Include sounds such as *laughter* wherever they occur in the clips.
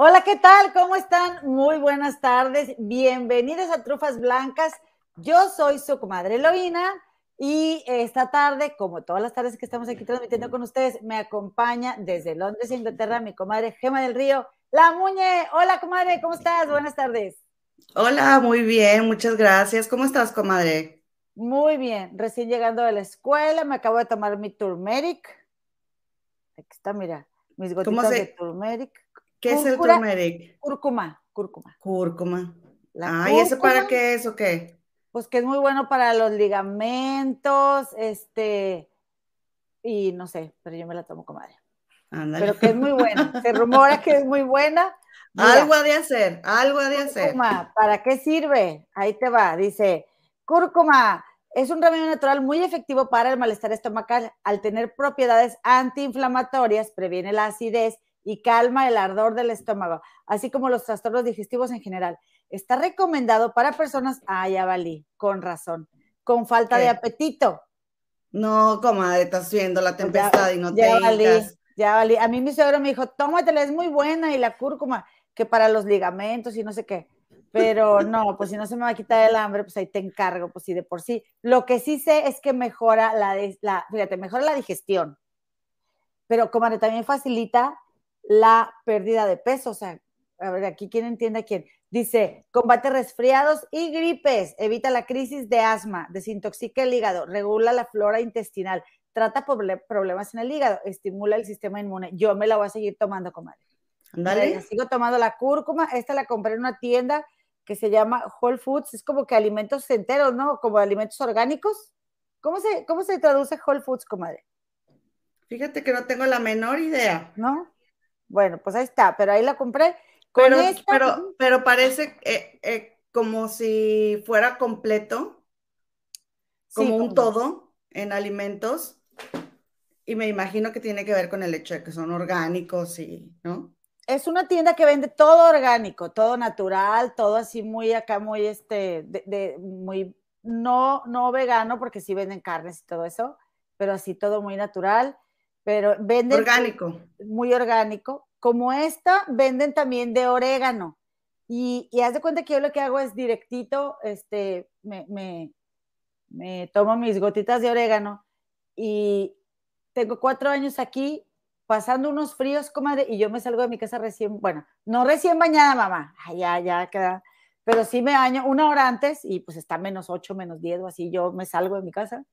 Hola, ¿qué tal? ¿Cómo están? Muy buenas tardes. Bienvenidos a Trufas Blancas. Yo soy su comadre Eloína y esta tarde, como todas las tardes que estamos aquí transmitiendo con ustedes, me acompaña desde Londres, Inglaterra, mi comadre Gema del Río, La Muñe. Hola, comadre, ¿cómo estás? Buenas tardes. Hola, muy bien, muchas gracias. ¿Cómo estás, comadre? Muy bien, recién llegando de la escuela, me acabo de tomar mi turmeric. Aquí está, mira, mis gotitas de turmeric ¿Qué es el turmeric? Cúrcuma, cúrcuma. Cúrcuma. ah, ¿y eso para qué es o qué? Pues que es muy bueno para los ligamentos, este, y no sé, pero yo me la tomo comadre. Ándale. Pero que es muy buena. *laughs* Se rumora que es muy buena. algo ha de hacer, algo ha de hacer. Cúrcuma, ¿para qué sirve? Ahí te va, dice, cúrcuma es un remedio natural muy efectivo para el malestar estomacal. Al tener propiedades antiinflamatorias, previene la acidez y calma el ardor del estómago, así como los trastornos digestivos en general. Está recomendado para personas, ah, ya valí, con razón, con falta de apetito. No, comadre, estás viendo la tempestad y no te ya valí, ya valí. A mí mi suegro me dijo, tómatela, es muy buena, y la cúrcuma, que para los ligamentos y no sé qué. Pero *laughs* no, pues si no se me va a quitar el hambre, pues ahí te encargo, pues sí, de por sí. Lo que sí sé es que mejora la, la fíjate, mejora la digestión. Pero comadre, también facilita la pérdida de peso. O sea, a ver, aquí quién entiende a quién. Dice, combate resfriados y gripes, evita la crisis de asma, desintoxica el hígado, regula la flora intestinal, trata problemas en el hígado, estimula el sistema inmune. Yo me la voy a seguir tomando, comadre. Dale. Sigo tomando la cúrcuma. Esta la compré en una tienda que se llama Whole Foods. Es como que alimentos enteros, ¿no? Como alimentos orgánicos. ¿Cómo se, cómo se traduce Whole Foods, comadre? Fíjate que no tengo la menor idea. ¿No? Bueno, pues ahí está, pero ahí la compré. pero, pero, pero parece eh, eh, como si fuera completo, como un todo en alimentos. Y me imagino que tiene que ver con el hecho de que son orgánicos y, ¿no? Es una tienda que vende todo orgánico, todo natural, todo así muy acá, muy este, de, muy, no, no vegano, porque sí venden carnes y todo eso, pero así todo muy natural pero venden orgánico. Muy orgánico. Como esta, venden también de orégano. Y, y haz de cuenta que yo lo que hago es directito, este, me, me, me tomo mis gotitas de orégano y tengo cuatro años aquí pasando unos fríos, comadre, y yo me salgo de mi casa recién, bueno, no recién bañada, mamá, ya, ya queda, pero sí me baño una hora antes y pues está menos ocho, menos diez o así, yo me salgo de mi casa.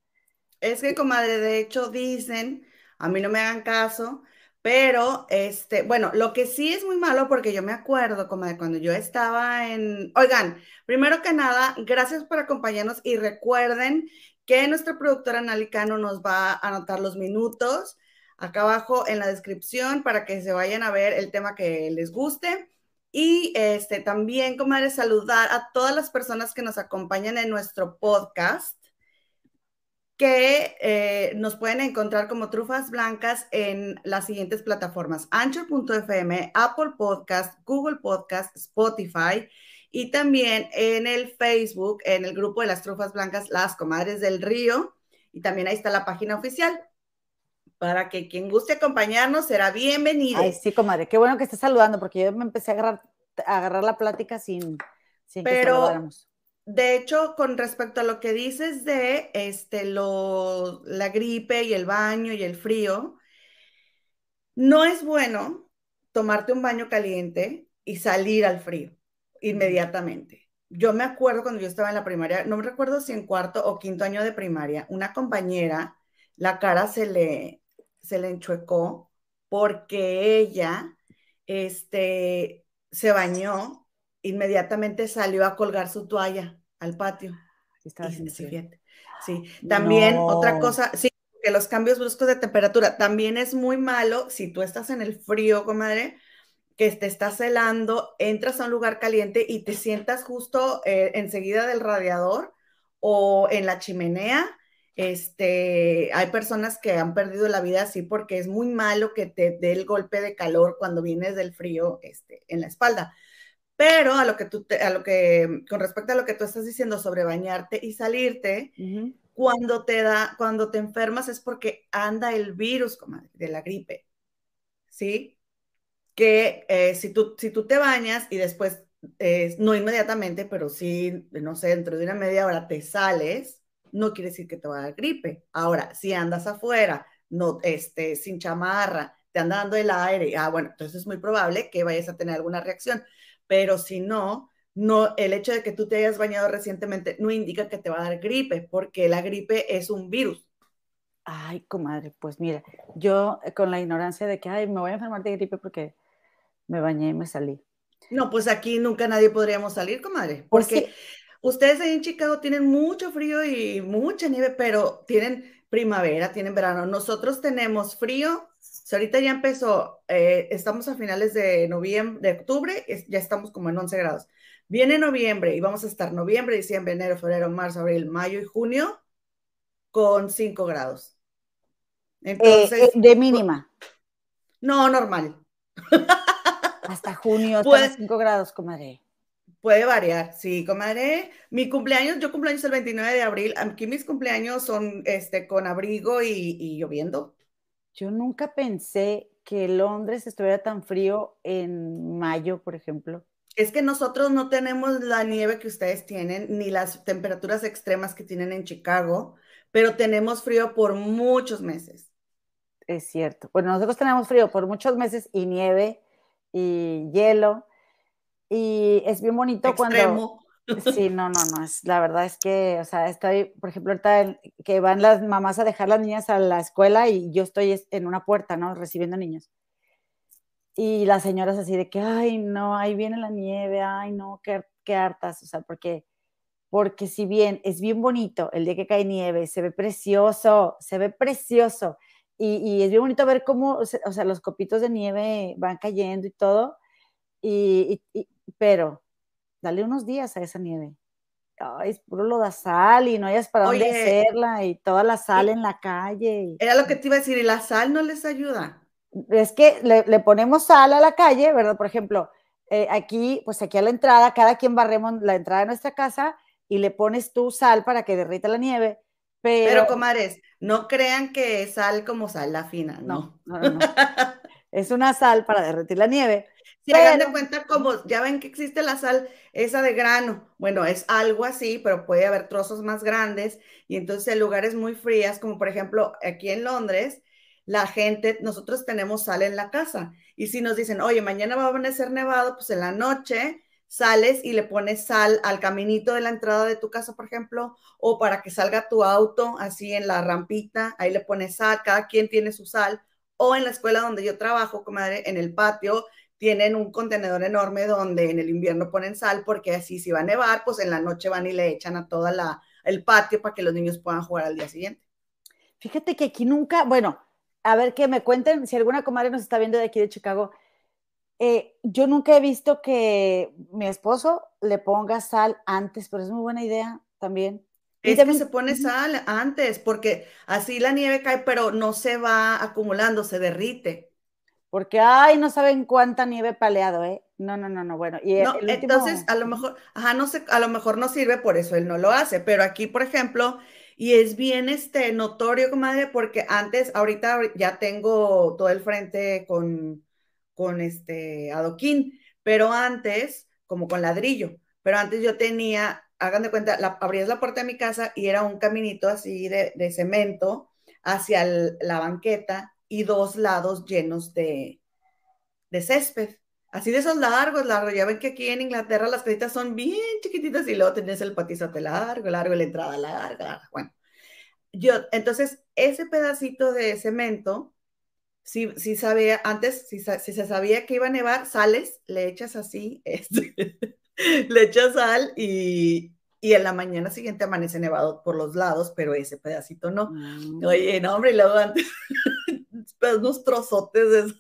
Es que, comadre, de hecho dicen a mí no me hagan caso, pero este, bueno, lo que sí es muy malo porque yo me acuerdo como de cuando yo estaba en, oigan, primero que nada, gracias por acompañarnos y recuerden que nuestra productora Nalicano nos va a anotar los minutos acá abajo en la descripción para que se vayan a ver el tema que les guste. Y este, también, comadre, saludar a todas las personas que nos acompañan en nuestro podcast que eh, nos pueden encontrar como Trufas Blancas en las siguientes plataformas: Anchor.fm, Apple Podcast, Google Podcast, Spotify y también en el Facebook, en el grupo de las Trufas Blancas, Las Comadres del Río. Y también ahí está la página oficial. Para que quien guste acompañarnos será bienvenido. Ay, sí, comadre, qué bueno que estés saludando, porque yo me empecé a agarrar, a agarrar la plática sin, sin Pero, que de hecho, con respecto a lo que dices de este, lo, la gripe y el baño y el frío, no es bueno tomarte un baño caliente y salir al frío inmediatamente. Yo me acuerdo cuando yo estaba en la primaria, no me recuerdo si en cuarto o quinto año de primaria, una compañera, la cara se le, se le enchuecó porque ella este, se bañó inmediatamente salió a colgar su toalla al patio. sí, también otra cosa, sí, que los cambios bruscos de temperatura también es muy malo si tú estás en el frío, comadre, que te estás helando, entras a un lugar caliente y te sientas justo eh, enseguida del radiador o en la chimenea. Este, hay personas que han perdido la vida así porque es muy malo que te dé el golpe de calor cuando vienes del frío este, en la espalda. Pero a lo que tú, a lo que, con respecto a lo que tú estás diciendo sobre bañarte y salirte, cuando te da, cuando te enfermas es porque anda el virus, de la gripe, ¿sí? que eh, si, tú, si tú te bañas y después, eh, no inmediatamente, pero sí, no sé, dentro de una media hora te sales, no quiere decir que te va a dar gripe. Ahora, si andas afuera, no, este, sin chamarra, te anda dando el aire, ah, bueno, entonces es muy probable que vayas a tener alguna reacción, pero si no, no, el hecho de que tú te hayas bañado recientemente no indica que te va a dar gripe, porque la gripe es un virus. Ay, comadre, pues mira, yo eh, con la ignorancia de que, ay, me voy a enfermar de gripe porque me bañé y me salí. No, pues aquí nunca nadie podríamos salir, comadre, pues porque ustedes ahí en Chicago tienen mucho frío y mucha nieve, pero tienen primavera, tienen verano. Nosotros tenemos frío, ahorita ya empezó, eh, estamos a finales de noviembre, de octubre, ya estamos como en 11 grados. Viene noviembre y vamos a estar noviembre, diciembre, enero, febrero, marzo, abril, mayo y junio con 5 grados. Eh, Entonces, eh, de mínima. No, normal. *laughs* Hasta junio, hasta 5 grados, comadre. Puede variar, sí, comadre. Mi cumpleaños, yo cumpleaños el 29 de abril. Aquí mis cumpleaños son este, con abrigo y, y lloviendo. Yo nunca pensé que Londres estuviera tan frío en mayo, por ejemplo es que nosotros no tenemos la nieve que ustedes tienen, ni las temperaturas extremas que tienen en Chicago, pero tenemos frío por muchos meses. Es cierto. Bueno, nosotros tenemos frío por muchos meses y nieve y hielo. Y es bien bonito Extremo. cuando... Sí, no, no, no. Es, la verdad es que, o sea, estoy, por ejemplo, ahorita que van las mamás a dejar las niñas a la escuela y yo estoy en una puerta, ¿no? Recibiendo niños y las señoras así de que, ay, no, ahí viene la nieve, ay, no, qué, qué hartas, o sea, porque, porque si bien es bien bonito el día que cae nieve, se ve precioso, se ve precioso, y, y es bien bonito ver cómo, o sea, los copitos de nieve van cayendo y todo, y, pero dale unos días a esa nieve. Ay, es puro lo da sal y no hayas para dónde hacerla y toda la sal en la calle. Era lo que te iba a decir, y la sal no les ayuda es que le, ponemos sal a la calle, ¿verdad? Por ejemplo, eh, aquí, pues aquí a la entrada, cada quien barremos la entrada de nuestra casa y le pones tú sal para que derrita la nieve. Pero, pero comares, no crean que es sal como sal la fina, no. no, no, es una sal para derretir la nieve. Si pero... hagan de cuenta como, ya ven que existe la sal esa de grano, bueno, es algo así, pero puede haber trozos más grandes y entonces en lugares muy frías, como por ejemplo aquí en Londres, la gente, nosotros tenemos sal en la casa. Y si nos dicen, oye, mañana va a amanecer nevado, pues en la noche sales y le pones sal al caminito de la entrada de tu casa, por ejemplo, o para que salga tu auto así en la rampita, ahí le pones sal, cada quien tiene su sal, o en la escuela donde yo trabajo, comadre, en el patio, tienen un contenedor enorme donde en el invierno ponen sal, porque así si va a nevar, pues en la noche van y le echan a toda la el patio para que los niños puedan jugar al día siguiente. Fíjate que aquí nunca, bueno, a ver que me cuenten si alguna comadre nos está viendo de aquí de Chicago. Eh, yo nunca he visto que mi esposo le ponga sal antes, pero es muy buena idea también. Es que se pone sal antes, porque así la nieve cae, pero no se va acumulando, se derrite. Porque, ay, no saben cuánta nieve paleado, ¿eh? No, no, no, no, bueno. Y entonces, a lo mejor, ajá, no sé, a lo mejor no sirve, por eso él no lo hace, pero aquí, por ejemplo, y es bien este, notorio, comadre, porque antes, ahorita ya tengo todo el frente con, con este adoquín, pero antes, como con ladrillo, pero antes yo tenía, hagan de cuenta, la, abrías la puerta de mi casa y era un caminito así de, cemento hacia la banqueta y dos lados llenos de, de césped. Así de esos largos, largos. Ya ven que aquí en Inglaterra las casitas son bien chiquititas y luego tenés el patizote largo, largo, la entrada larga. Bueno, yo, entonces, ese pedacito de cemento, si, si sabía, antes, si, si, se sabía que iba a nevar, sales, le echas así, *laughs* este, le echas sal y, y en la mañana siguiente amanece nevado por los lados, pero ese pedacito no. Mm. Oye, no, hombre, y luego antes, *laughs* unos trozotes de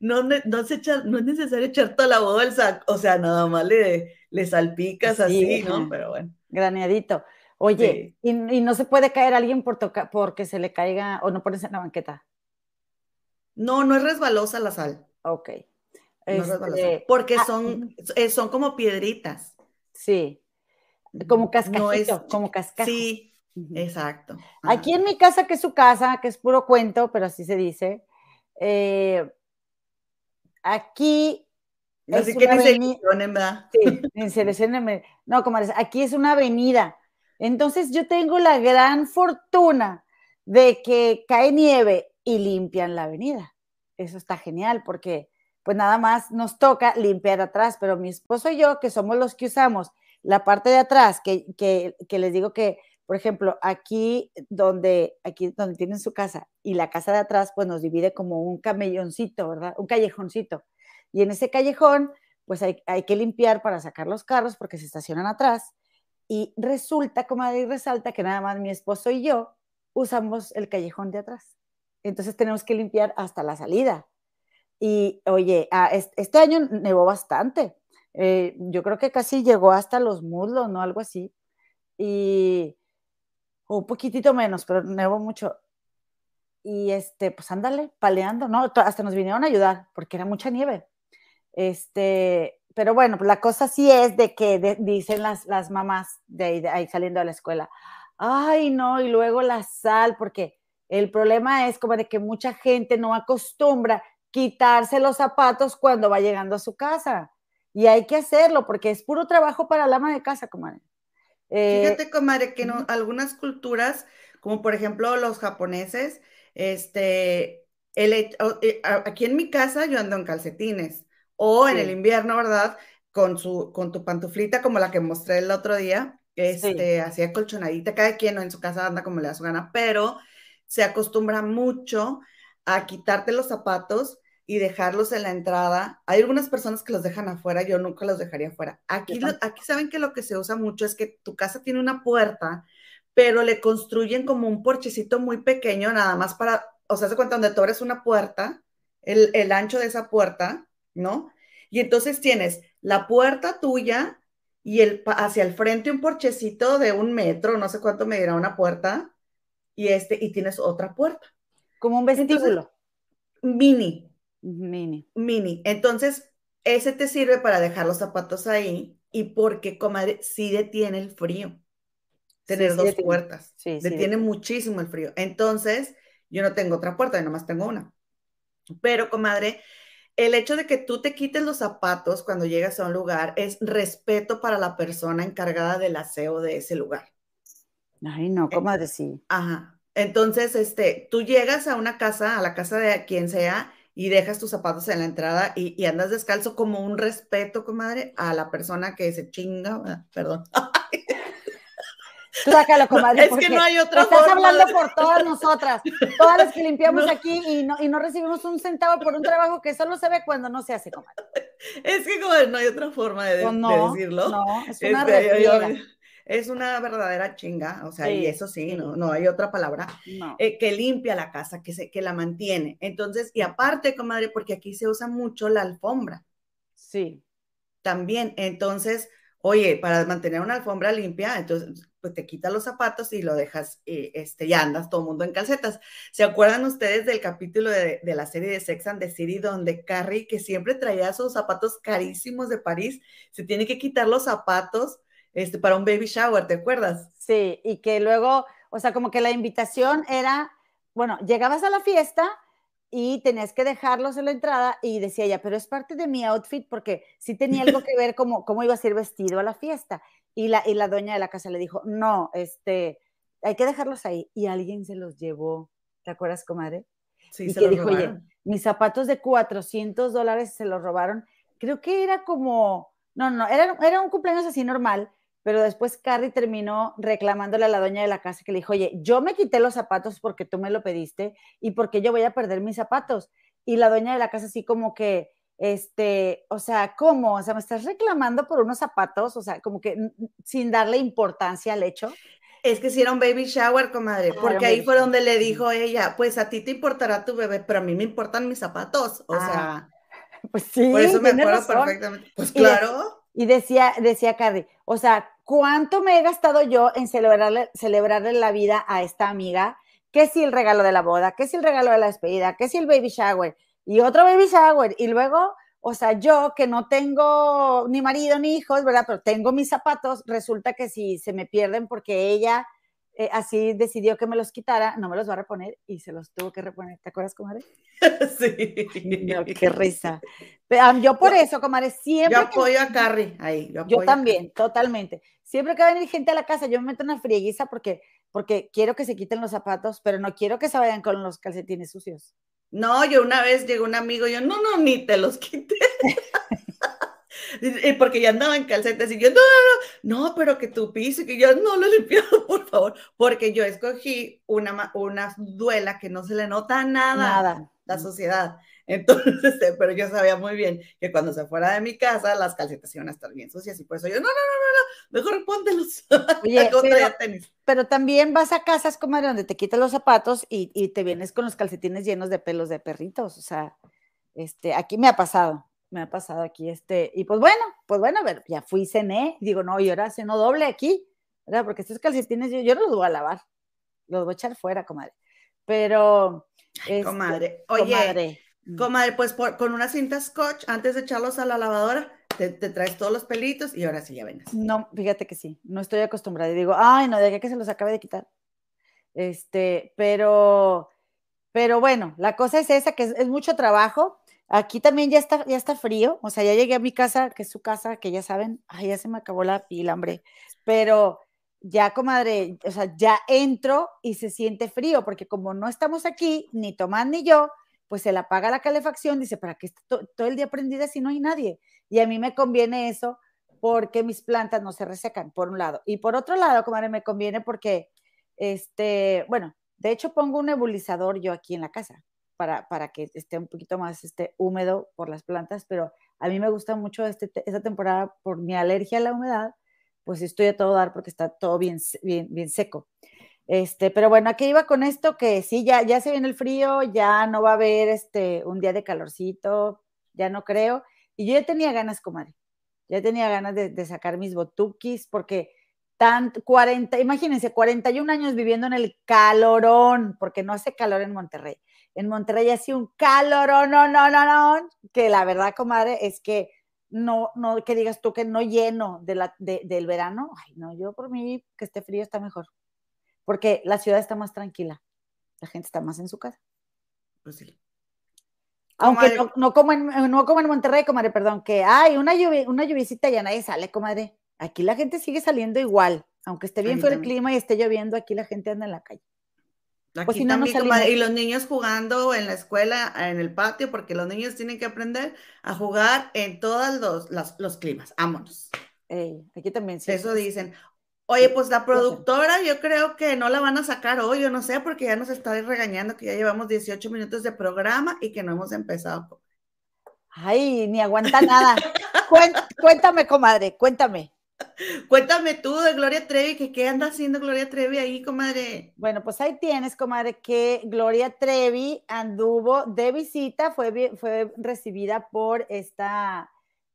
no, no, se echa, no es necesario echar toda la bolsa, o sea, nada más le, le salpicas así, ¿no? Pero bueno. Graneadito. Oye, y, no se puede caer alguien por toca, porque se le caiga o no pones en la banqueta? No, no es resbalosa la sal. Ok. No es resbalosa, este, porque ah, son, eh, son como piedritas. Sí, como cascajito, como cascajo. Sí, exacto. Aquí en mi casa, que es su casa, que es puro cuento, pero así se dice, eh, aquí Sí, ni se No, comadres, aquí es una avenida. Entonces yo tengo la gran fortuna de que cae nieve y limpian la avenida. Eso está genial porque pues nada más nos toca limpiar atrás, pero mi esposo y yo, que somos los que usamos la parte de atrás, que, que, que les digo que, por ejemplo, aquí donde, aquí donde tienen su casa y la casa de atrás, pues nos divide como un camelloncito, ¿verdad? Un callejoncito. Y en ese callejón, pues hay, hay que limpiar para sacar los carros porque se estacionan atrás. Y resulta, como ahí resalta, que nada más mi esposo y yo usamos el callejón de atrás. Entonces tenemos que limpiar hasta la salida. Y oye, ah, este año nevó bastante. Eh, yo creo que casi llegó hasta los muslos, ¿no? Algo así. Y un poquitito menos, pero nevó mucho. Y este, pues ándale, paleando, ¿no? Hasta nos vinieron a ayudar porque era mucha nieve. Este, pero bueno, pues la cosa sí es de que dicen las, las mamás de ahí, de ahí saliendo de la escuela, ay no, y luego la sal, porque el problema es como de que mucha gente no acostumbra quitarse los zapatos cuando va llegando a su casa. Y hay que hacerlo porque es puro trabajo para la ama de casa, comadre. Eh, Fíjate, comadre, que no, algunas culturas, como por ejemplo los japoneses, este, el, eh, aquí en mi casa yo ando en calcetines o en el invierno, ¿verdad? Con, su, con tu pantuflita como la que mostré el otro día, este, así colchonadita, cada quien en su casa anda como le da su gana, pero se acostumbra mucho a quitarte los zapatos y dejarlos en la entrada. Hay algunas personas que los dejan afuera, yo nunca los dejaría afuera. Aquí, aquí saben que lo que se usa mucho es que tu casa tiene una puerta, pero le construyen como un porchecito muy pequeño, nada más para, o sea, se cuenta donde tú abres una puerta, el, el ancho de esa puerta, ¿no? Y entonces tienes la puerta tuya y el, hacia el frente un porchecito de un metro, no sé cuánto me dirá una puerta, y este, y tienes otra puerta. Como un vestíbulo. mini. Mini. Mini. Entonces, ese te sirve para dejar los zapatos ahí y porque, comadre, sí detiene el frío. Tener dos puertas. Sí, detiene muchísimo el frío. Entonces, yo no tengo otra puerta, yo nomás tengo una. Pero, comadre, el hecho de que tú te quites los zapatos cuando llegas a un lugar es respeto para la persona encargada del aseo de ese lugar. Ay, no, comadre, sí. Ajá. Entonces, este, tú llegas a una casa, a la casa de quien sea, y dejas tus zapatos en la entrada y, andas descalzo como un respeto, comadre, a la persona que se chinga, perdón. Sácalo, *laughs* comadre. es que no hay otra Estás hablando por todas nosotras, todas las que *laughs* limpiamos aquí y no, y no recibimos un centavo por un trabajo que solo se ve cuando no se hace, comadre. Es que, comadre, no hay otra forma de, pues decirlo. No, es una este, es una verdadera chinga, o sea, y eso sí, no, no hay otra palabra, eh, que limpia la casa, que, se, que la mantiene. Entonces, y aparte, comadre, porque aquí se usa mucho la alfombra. Sí. También, entonces, oye, para mantener una alfombra limpia, entonces, pues te quitas los zapatos y lo dejas, eh, este, y andas todo el mundo en calcetas. ¿Se acuerdan ustedes del capítulo de, de, la serie de Sex and the City donde Carrie, que siempre traía sus zapatos carísimos de París, se tiene que quitar los zapatos este, para un baby shower, ¿te acuerdas? Sí, y que luego, o sea, como que la invitación era, bueno, llegabas a la fiesta y tenías que dejarlos en la entrada y decía ella, pero es parte de mi outfit porque sí tenía algo *laughs* que ver como cómo iba a ser vestido a la fiesta. Y la, y la dueña de la casa le dijo, no, este, hay que dejarlos ahí. Y alguien se los llevó, ¿te acuerdas, comadre? Sí, y se que dijo, oye, mis zapatos de 400 dólares se los robaron. Creo que era como, no, no, era, era un cumpleaños así normal, pero después Carrie terminó reclamándole a la dueña de la casa que le dijo, oye, yo me quité los zapatos porque tú me lo pediste y porque yo voy a perder mis zapatos. Y la dueña de la casa así como que, este, o sea, ¿cómo? O sea, me estás reclamando por unos zapatos, o sea, como que sin darle importancia al hecho. Es que si era un baby shower, comadre, ah, porque ahí fue donde le dijo ella, pues a ti te importará tu bebé, pero a mí me importan mis zapatos, o ah, sea. *laughs* Pues sí. Por eso me acuerdo perfectamente. Pues claro. Y decía, decía Carrie, o sea, ¿cuánto me he gastado yo en celebrarle, celebrarle la vida a esta amiga? ¿Qué si el regalo de la boda? ¿Qué si el regalo de la despedida? ¿Qué si el baby shower? Y otro baby shower. Y luego, o sea, yo que no tengo ni marido ni hijos, ¿verdad? Pero tengo mis zapatos, resulta que si se me pierden porque ella eh, así decidió que me los quitara, no me los va a reponer y se los tuvo que reponer. ¿Te acuerdas, comadre? *laughs* sí. No, qué risa. yo por eso, comadre, siempre. Yo apoyo a Carrie ahí. Yo, también, totalmente. Siempre que va a venir gente a la casa, yo me meto una frieguiza porque, porque quiero que se quiten los zapatos, pero no quiero que se vayan con los calcetines sucios. No, yo una vez llegó un amigo y yo, no, no, ni te los quité. *laughs* *laughs* porque ya andaba en calcetas y yo, no, no, no, no, pero que tu piso, que yo no lo *laughs* he limpiado, por favor, porque yo escogí una, una duela que no se le nota nada, nada. la sociedad. Entonces, este, pero yo sabía muy bien que cuando se fuera de mi casa, las calcetas iban a estar bien sucias y por eso yo, no, no, no, no, no mejor póntelos. *laughs* Oye, pero, tenis. pero también vas a casas como donde te quitas los zapatos y, y te vienes con los calcetines llenos de pelos de perritos, o sea, este, aquí me ha pasado me ha pasado aquí este, y pues bueno, pues bueno, a ver, ya fui, cené, digo, no, y ahora ceno doble aquí, ¿verdad? Porque estos calcetines yo, yo no los voy a lavar, los voy a echar fuera, comadre. Pero... Este, comadre, oye, comadre, mm. pues con una cinta scotch, antes de echarlos a la lavadora, te, traes todos los pelitos y ahora sí ya vengas. No, fíjate que sí, no estoy acostumbrada. Y digo, ay, no, de aquí que se los acabe de quitar. Este, pero, pero bueno, la cosa es esa, que es mucho trabajo Aquí también ya está, ya está frío, o sea, ya llegué a mi casa, que es su casa, que ya saben, ay, ya se me acabó la pila, hombre, pero ya, comadre, o sea, ya entro y se siente frío, porque como no estamos aquí, ni Tomás ni yo, pues se le apaga la calefacción, dice, ¿para qué todo el día prendida si no hay nadie? Y a mí me conviene eso porque mis plantas no se resecan, por un lado. Y por otro lado, comadre, me conviene porque, este, bueno, de hecho pongo un nebulizador yo aquí en la casa para, que esté un poquito más este, húmedo por las plantas, pero a mí me gusta mucho este, esta temporada por mi alergia a la humedad, pues estoy a todo dar porque está todo bien, bien, bien seco. Este, pero bueno, aquí iba con esto que sí, ya, ya se viene el frío, ya no va a haber este, un día de calorcito, ya no creo. Y yo ya tenía ganas, comadre, ya tenía ganas de, de sacar mis botuquis porque tan 40, imagínense, 41 años viviendo en el calorón, porque no hace calor en Monterrey en Monterrey hace un calor, no, no, no, no, que la verdad, comadre, es que no, no, que digas tú que no lleno de la, del verano, ay, no, yo por mí que esté frío está mejor, porque la ciudad está más tranquila, la gente está más en su casa. Pues sí. Aunque no, como en, no como en Monterrey, comadre, perdón, que hay una, lluvia, una lluviecita ya nadie sale, comadre. Aquí la gente sigue saliendo igual, aunque esté bien fuera el clima y esté lloviendo, aquí la gente anda en la calle. Pues y los niños jugando en la escuela, en el patio, porque los niños tienen que aprender a jugar en todos los, los, climas. Vámonos. aquí también sí. Eso dicen. Oye, pues la productora yo creo que no la van a sacar hoy, yo no sé, porque ya nos está regañando que ya llevamos 18 minutos de programa y que no hemos empezado. Ay, ni aguanta nada. cuéntame, comadre, cuéntame. *laughs* Cuéntame tú de Gloria Trevi, que qué anda haciendo Gloria Trevi ahí, comadre. Bueno, pues ahí tienes, comadre, que Gloria Trevi anduvo de visita, fue, fue recibida por esta,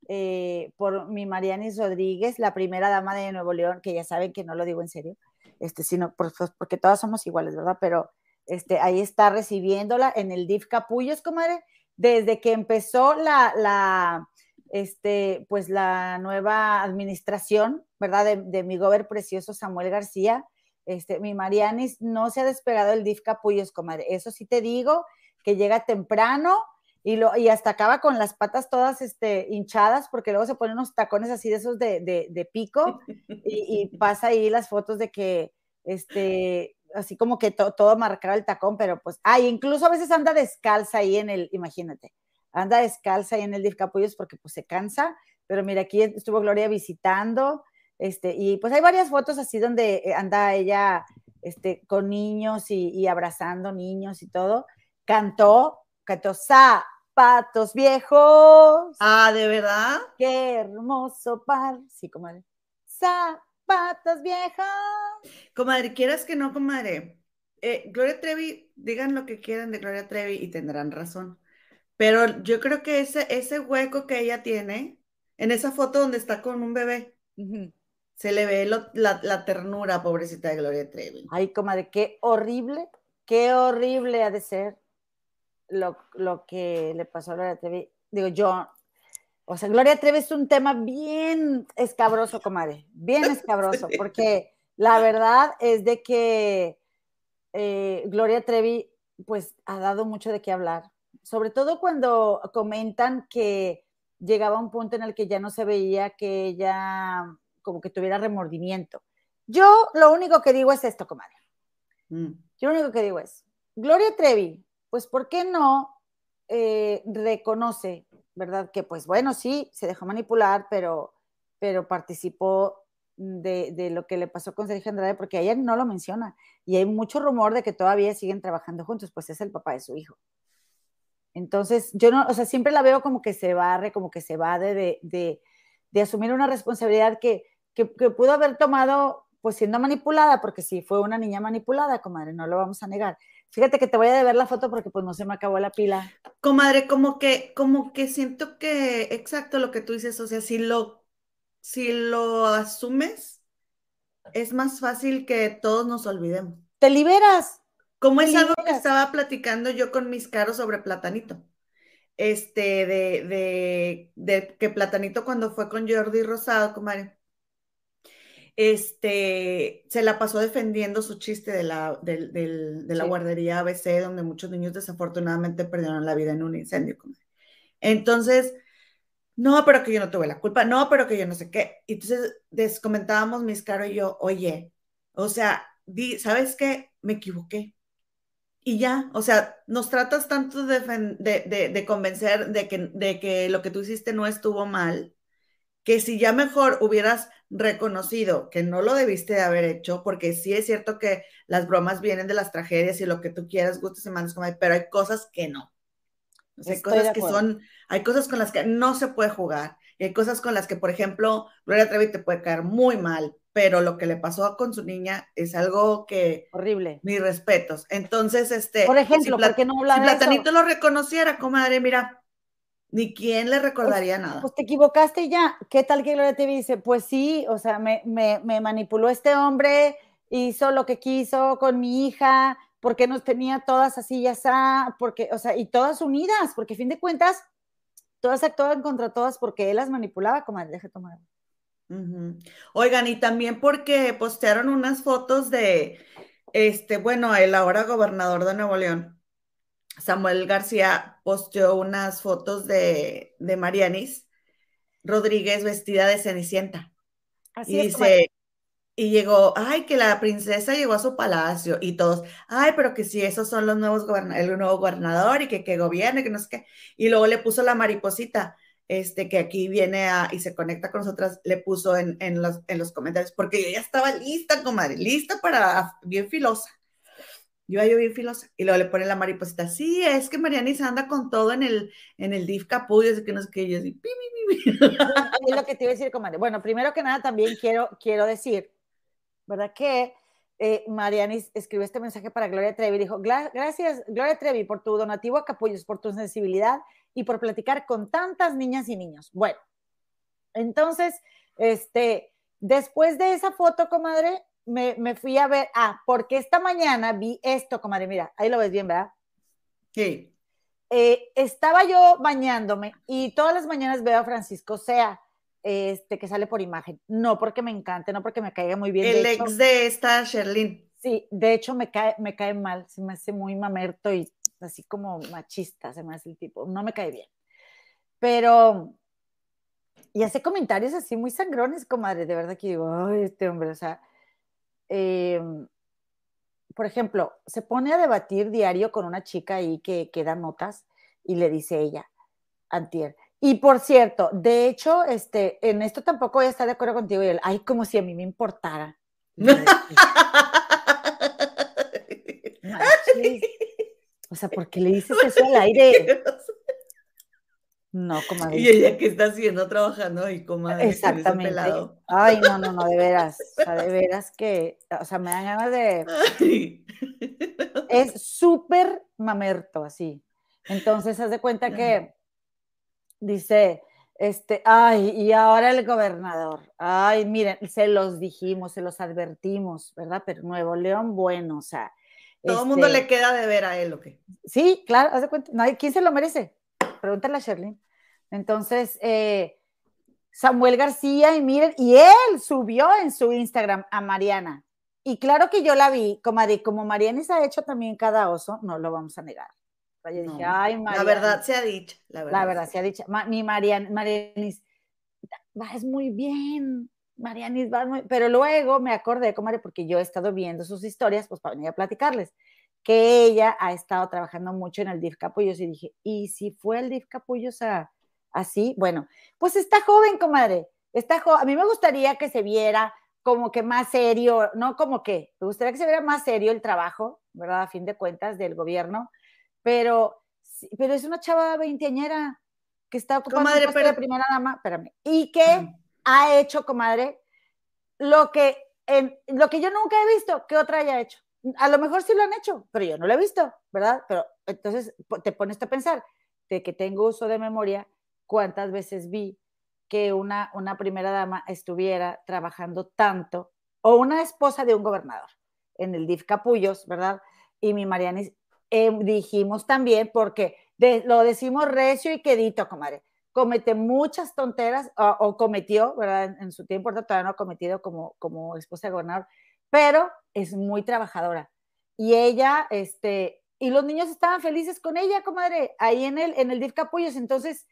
eh, por mi Marianis Rodríguez, la primera dama de Nuevo León, que ya saben que no lo digo en serio, este, sino por, pues, porque todas somos iguales, ¿verdad? Pero este, ahí está recibiéndola en el DIF Capullos, comadre, desde que empezó la, la este, pues la nueva administración, ¿verdad? De, mi gober precioso Samuel García, este, mi Marianis no se ha despegado el DIF Capullos, comadre. Eso sí te digo, que llega temprano y, lo, y hasta acaba con las patas todas este, hinchadas, porque luego se ponen unos tacones así de esos de, de, pico *laughs* y, pasa ahí las fotos de que, este, así como que todo marcado el tacón, pero pues, ay, incluso a veces anda descalza ahí en el, imagínate anda descalza ahí en el DIF Capullos porque pues se cansa, pero mira, aquí estuvo Gloria visitando, este, y pues hay varias fotos así donde eh, anda ella este, con niños y, abrazando niños y todo. Cantó, cantó zapatos viejos. Ah, ¿de verdad? Qué hermoso par. Sí, comadre. Zapatos viejos. Comadre, quieras que no, comadre. Eh, Gloria Trevi, digan lo que quieran de Gloria Trevi y tendrán razón. Pero yo creo que ese, ese hueco que ella tiene, en esa foto donde está con un bebé, se le ve la, ternura, pobrecita de Gloria Trevi. Ay, comadre, qué horrible, qué horrible ha de ser lo, que le pasó a Gloria Trevi. Digo, yo, o sea, Gloria Trevi es un tema bien escabroso, comadre, bien *laughs* escabroso, porque La verdad es de que eh, Gloria Trevi, pues, ha dado mucho de qué hablar. Sobre todo cuando comentan que llegaba un punto en el que ya no se veía que ella como que tuviera remordimiento. Yo lo único que digo es esto, comadre. Mm. Yo lo único que digo es, Gloria Trevi, pues ¿por qué no eh, reconoce, verdad? Que pues bueno, sí, se dejó manipular, pero, pero participó de, lo que le pasó con Sergio Andrade, porque ella no lo menciona. Y hay mucho rumor de que todavía siguen trabajando juntos, pues es el papá de su hijo. Entonces, yo no, o sea, siempre la veo como que se barre, como que se va de, de, asumir una responsabilidad que, que, que, pudo haber tomado, pues siendo manipulada, porque sí, fue una niña manipulada, comadre, no lo vamos a negar. Fíjate que te voy a deber la foto porque pues no se me acabó la pila. Comadre, como que, como que siento que, exacto lo que tú dices, o sea, si lo, si lo asumes, es más fácil que todos nos olvidemos. Te liberas. Como es algo que estaba platicando yo con mis caros sobre Platanito. Este, de, de, de que Platanito cuando fue con Jordi Rosado, comadre, este, se la pasó defendiendo su chiste de la, de, la guardería ABC, donde muchos niños desafortunadamente perdieron la vida en un incendio. Entonces, no, pero que yo no tuve la culpa, no, pero que yo no sé qué. Entonces, comentábamos mis caro y yo, oye, o sea, ¿sabes qué? Me equivoqué. Y ya, o sea, nos tratas tanto de, de, de convencer de que, de que lo que tú hiciste no estuvo mal, que si ya mejor hubieras reconocido que no lo debiste de haber hecho, porque sí es cierto que las bromas vienen de las tragedias y lo que tú quieras, gustes y mandes, pero hay cosas que no. hay cosas que son, hay cosas con las que no se puede jugar. Y hay cosas con las que, por ejemplo, Gloria Trevi te puede caer muy mal, pero lo que le pasó con su niña es algo que... Horrible. Mis respetos. Entonces, este... Por ejemplo, si, ¿por qué no si Platanito lo reconociera, comadre, mira, ni quién le recordaría pues, nada. Pues te equivocaste ya. ¿Qué tal que Gloria te dice? Pues sí, o sea, me, manipuló este hombre, hizo lo que quiso con mi hija, porque nos tenía todas así ya está, porque, o sea, y todas unidas, porque a fin de cuentas, todas actuaban contra todas porque él las manipulaba, como deje tomar. Oigan, y también porque postearon unas fotos de, este, bueno, el ahora gobernador de Nuevo León, Samuel García posteó unas fotos de, de Marianis Rodríguez vestida de Cenicienta. Así y dice, y llegó, ay, que la princesa llegó a su palacio y todos, ay, pero que si esos son los nuevos el nuevo gobernador y que, que gobierne, que no sé qué. Y luego le puso la mariposita, este, que aquí viene a, y se conecta con nosotras, le puso en, en, los, en los comentarios, porque yo ya estaba lista, comadre, lista para, bien filosa. Yo yo bien filosa. Y luego le pone la mariposita. Sí, es que Mariana se anda con todo en el, en el DIF capullo, así que no sé qué. Yo así, pi, Es lo que te iba a decir, comadre. Bueno, primero que nada, también quiero, quiero decir, ¿verdad? Que eh, Marianis escribió este mensaje para Gloria Trevi. Dijo, gracias, Gloria Trevi, por tu donativo a Capullos, por tu sensibilidad y por platicar con tantas niñas y niños. Bueno, entonces, este, después de esa foto, comadre, me, fui a ver, ah, porque esta mañana vi esto, comadre, mira, ahí lo ves bien, ¿verdad? Sí. Eh, estaba yo bañándome y todas las mañanas veo a Francisco Sea, este, que sale por imagen. No porque me encante, no porque me caiga muy bien. El ex de esta Sherlyn. Sí, de hecho me cae, me cae mal, se me hace muy mamerto y así como machista, se me hace el tipo, no me cae bien. Pero, y hace comentarios así muy sangrones, comadre, de verdad que digo, ay, este hombre, o sea, Em, por ejemplo, se pone a debatir diario con una chica ahí que, que da notas y le dice ella, Antier. Y por cierto, de hecho, este, en esto tampoco voy a estar de acuerdo contigo. Y él, ay, como si a mí me importara. *laughs* o sea, ¿por qué le *laughs* dices eso al aire? No, comadre. Y ella que está haciendo, trabajando ahí, comadre. Exactamente. Ay, no, no, no, de veras. O sea, de veras que, o sea, me dan ganas de. *laughs* Es súper mamerto, así. Entonces, haz de cuenta que dice, este, ay, y ahora el gobernador. Ay, miren, se los dijimos, se los advertimos, ¿verdad? Pero Nuevo León, bueno, o sea. Todo el mundo este le queda de ver a él, ¿o qué? Sí, claro, haz de cuenta. ¿Quién se lo merece? Pregúntale a Sherlyn. Entonces, eh, Samuel García, y miren, y él subió en su Instagram a Mariana. Y claro que yo la vi, como, como Marianis ha hecho también cada oso, no lo vamos a negar. Yo dije, ay, La verdad se ha dicho. La verdad, se ha dicho. mi Marian, Marianis, vas muy bien, Marianis, vas muy... Pero luego me acordé, comadre, porque yo he estado viendo sus historias, pues para venir a platicarles, que ella ha estado trabajando mucho en el DIF Capullos y dije, ¿y si fue el DIF Capullos a, así? Bueno, pues está joven, comadre, está joven. A mí me gustaría que se viera como que más serio, no como que, me gustaría que se viera más serio el trabajo, ¿verdad? A fin de cuentas del gobierno, pero, pero es una chava veinteañera que está ocupando comadre, pero... de primera dama, espérame, y que ha hecho, comadre, lo que, en, lo que yo nunca he visto que otra haya hecho. A lo mejor sí lo han hecho, pero yo no lo he visto, ¿verdad? Pero entonces te pones a pensar de que tengo uso de memoria, cuántas veces vi que una, una primera dama estuviera trabajando tanto, o una esposa de un gobernador en el DIF Capullos, ¿verdad? Y mi Marianis, eh, dijimos también, porque lo decimos recio y quedito, comadre, comete muchas tonteras, o, cometió, ¿verdad? En, su tiempo, todavía no ha cometido como, como esposa de gobernador, pero es muy trabajadora. Y ella, este, y los niños estaban felices con ella, comadre, ahí en el, en el DIF Capullos, entonces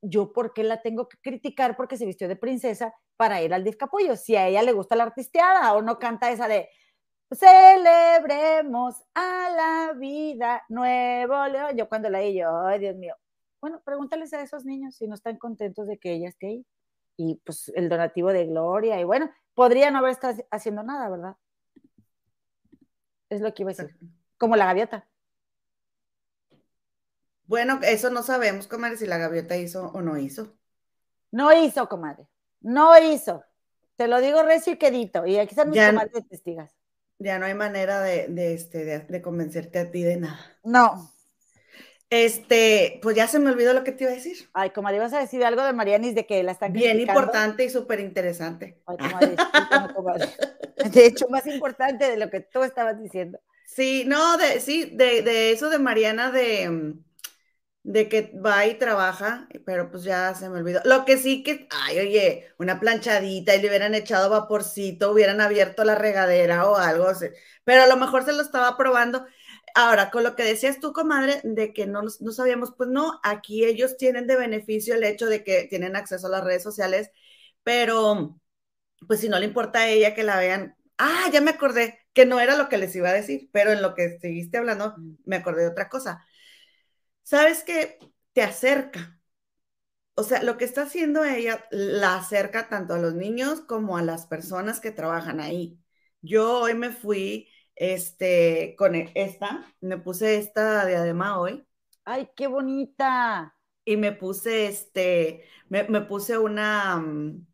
yo por qué la tengo que criticar porque se vistió de princesa para ir al Capullo, si a ella le gusta la artisteada o no canta esa de celebremos a la vida nuevo león. Yo cuando la oí yo, ay Dios mío. Bueno, pregúntales a esos niños si no están contentos de que ella esté ahí. Y pues el donativo de Gloria, y bueno, podría no haber estado haciendo nada, ¿verdad? Es lo que iba a decir. Como la gaviota. Bueno, eso no sabemos, comadre, si la gaviota hizo o no hizo. No hizo, comadre. No hizo. Te lo digo recio y quedito. Y aquí están mis comadres testigas. Ya no hay manera de, este, de, convencerte a ti de nada. No. Este, pues ya se me olvidó lo que te iba a decir. Ay, comadre, ibas a decir algo de Marianis de que la están Bien importante y súper interesante. Ay, comadre, De hecho, más importante de lo que tú estabas diciendo. Sí, no, de, sí, de, de eso de Mariana de de que va y trabaja, pero pues ya se me olvidó. Lo que sí que, ay, oye, una planchadita y le hubieran echado vaporcito, hubieran abierto la regadera o algo, pero a lo mejor se lo estaba probando. Ahora, con lo que decías tú, comadre, de que no, no sabíamos, pues no, aquí ellos tienen de beneficio el hecho de que tienen acceso a las redes sociales, pero pues si no le importa a ella que la vean, ah, ya me acordé que no era lo que les iba a decir, pero en lo que seguiste hablando, mm. me acordé de otra cosa ¿sabes qué? Te acerca. O sea, lo que está haciendo ella la acerca tanto a los niños como a las personas que trabajan ahí. Yo hoy me fui este, con esta, me puse esta diadema hoy. ¡Ay, qué bonita! Y me puse este, me, puse una, mm,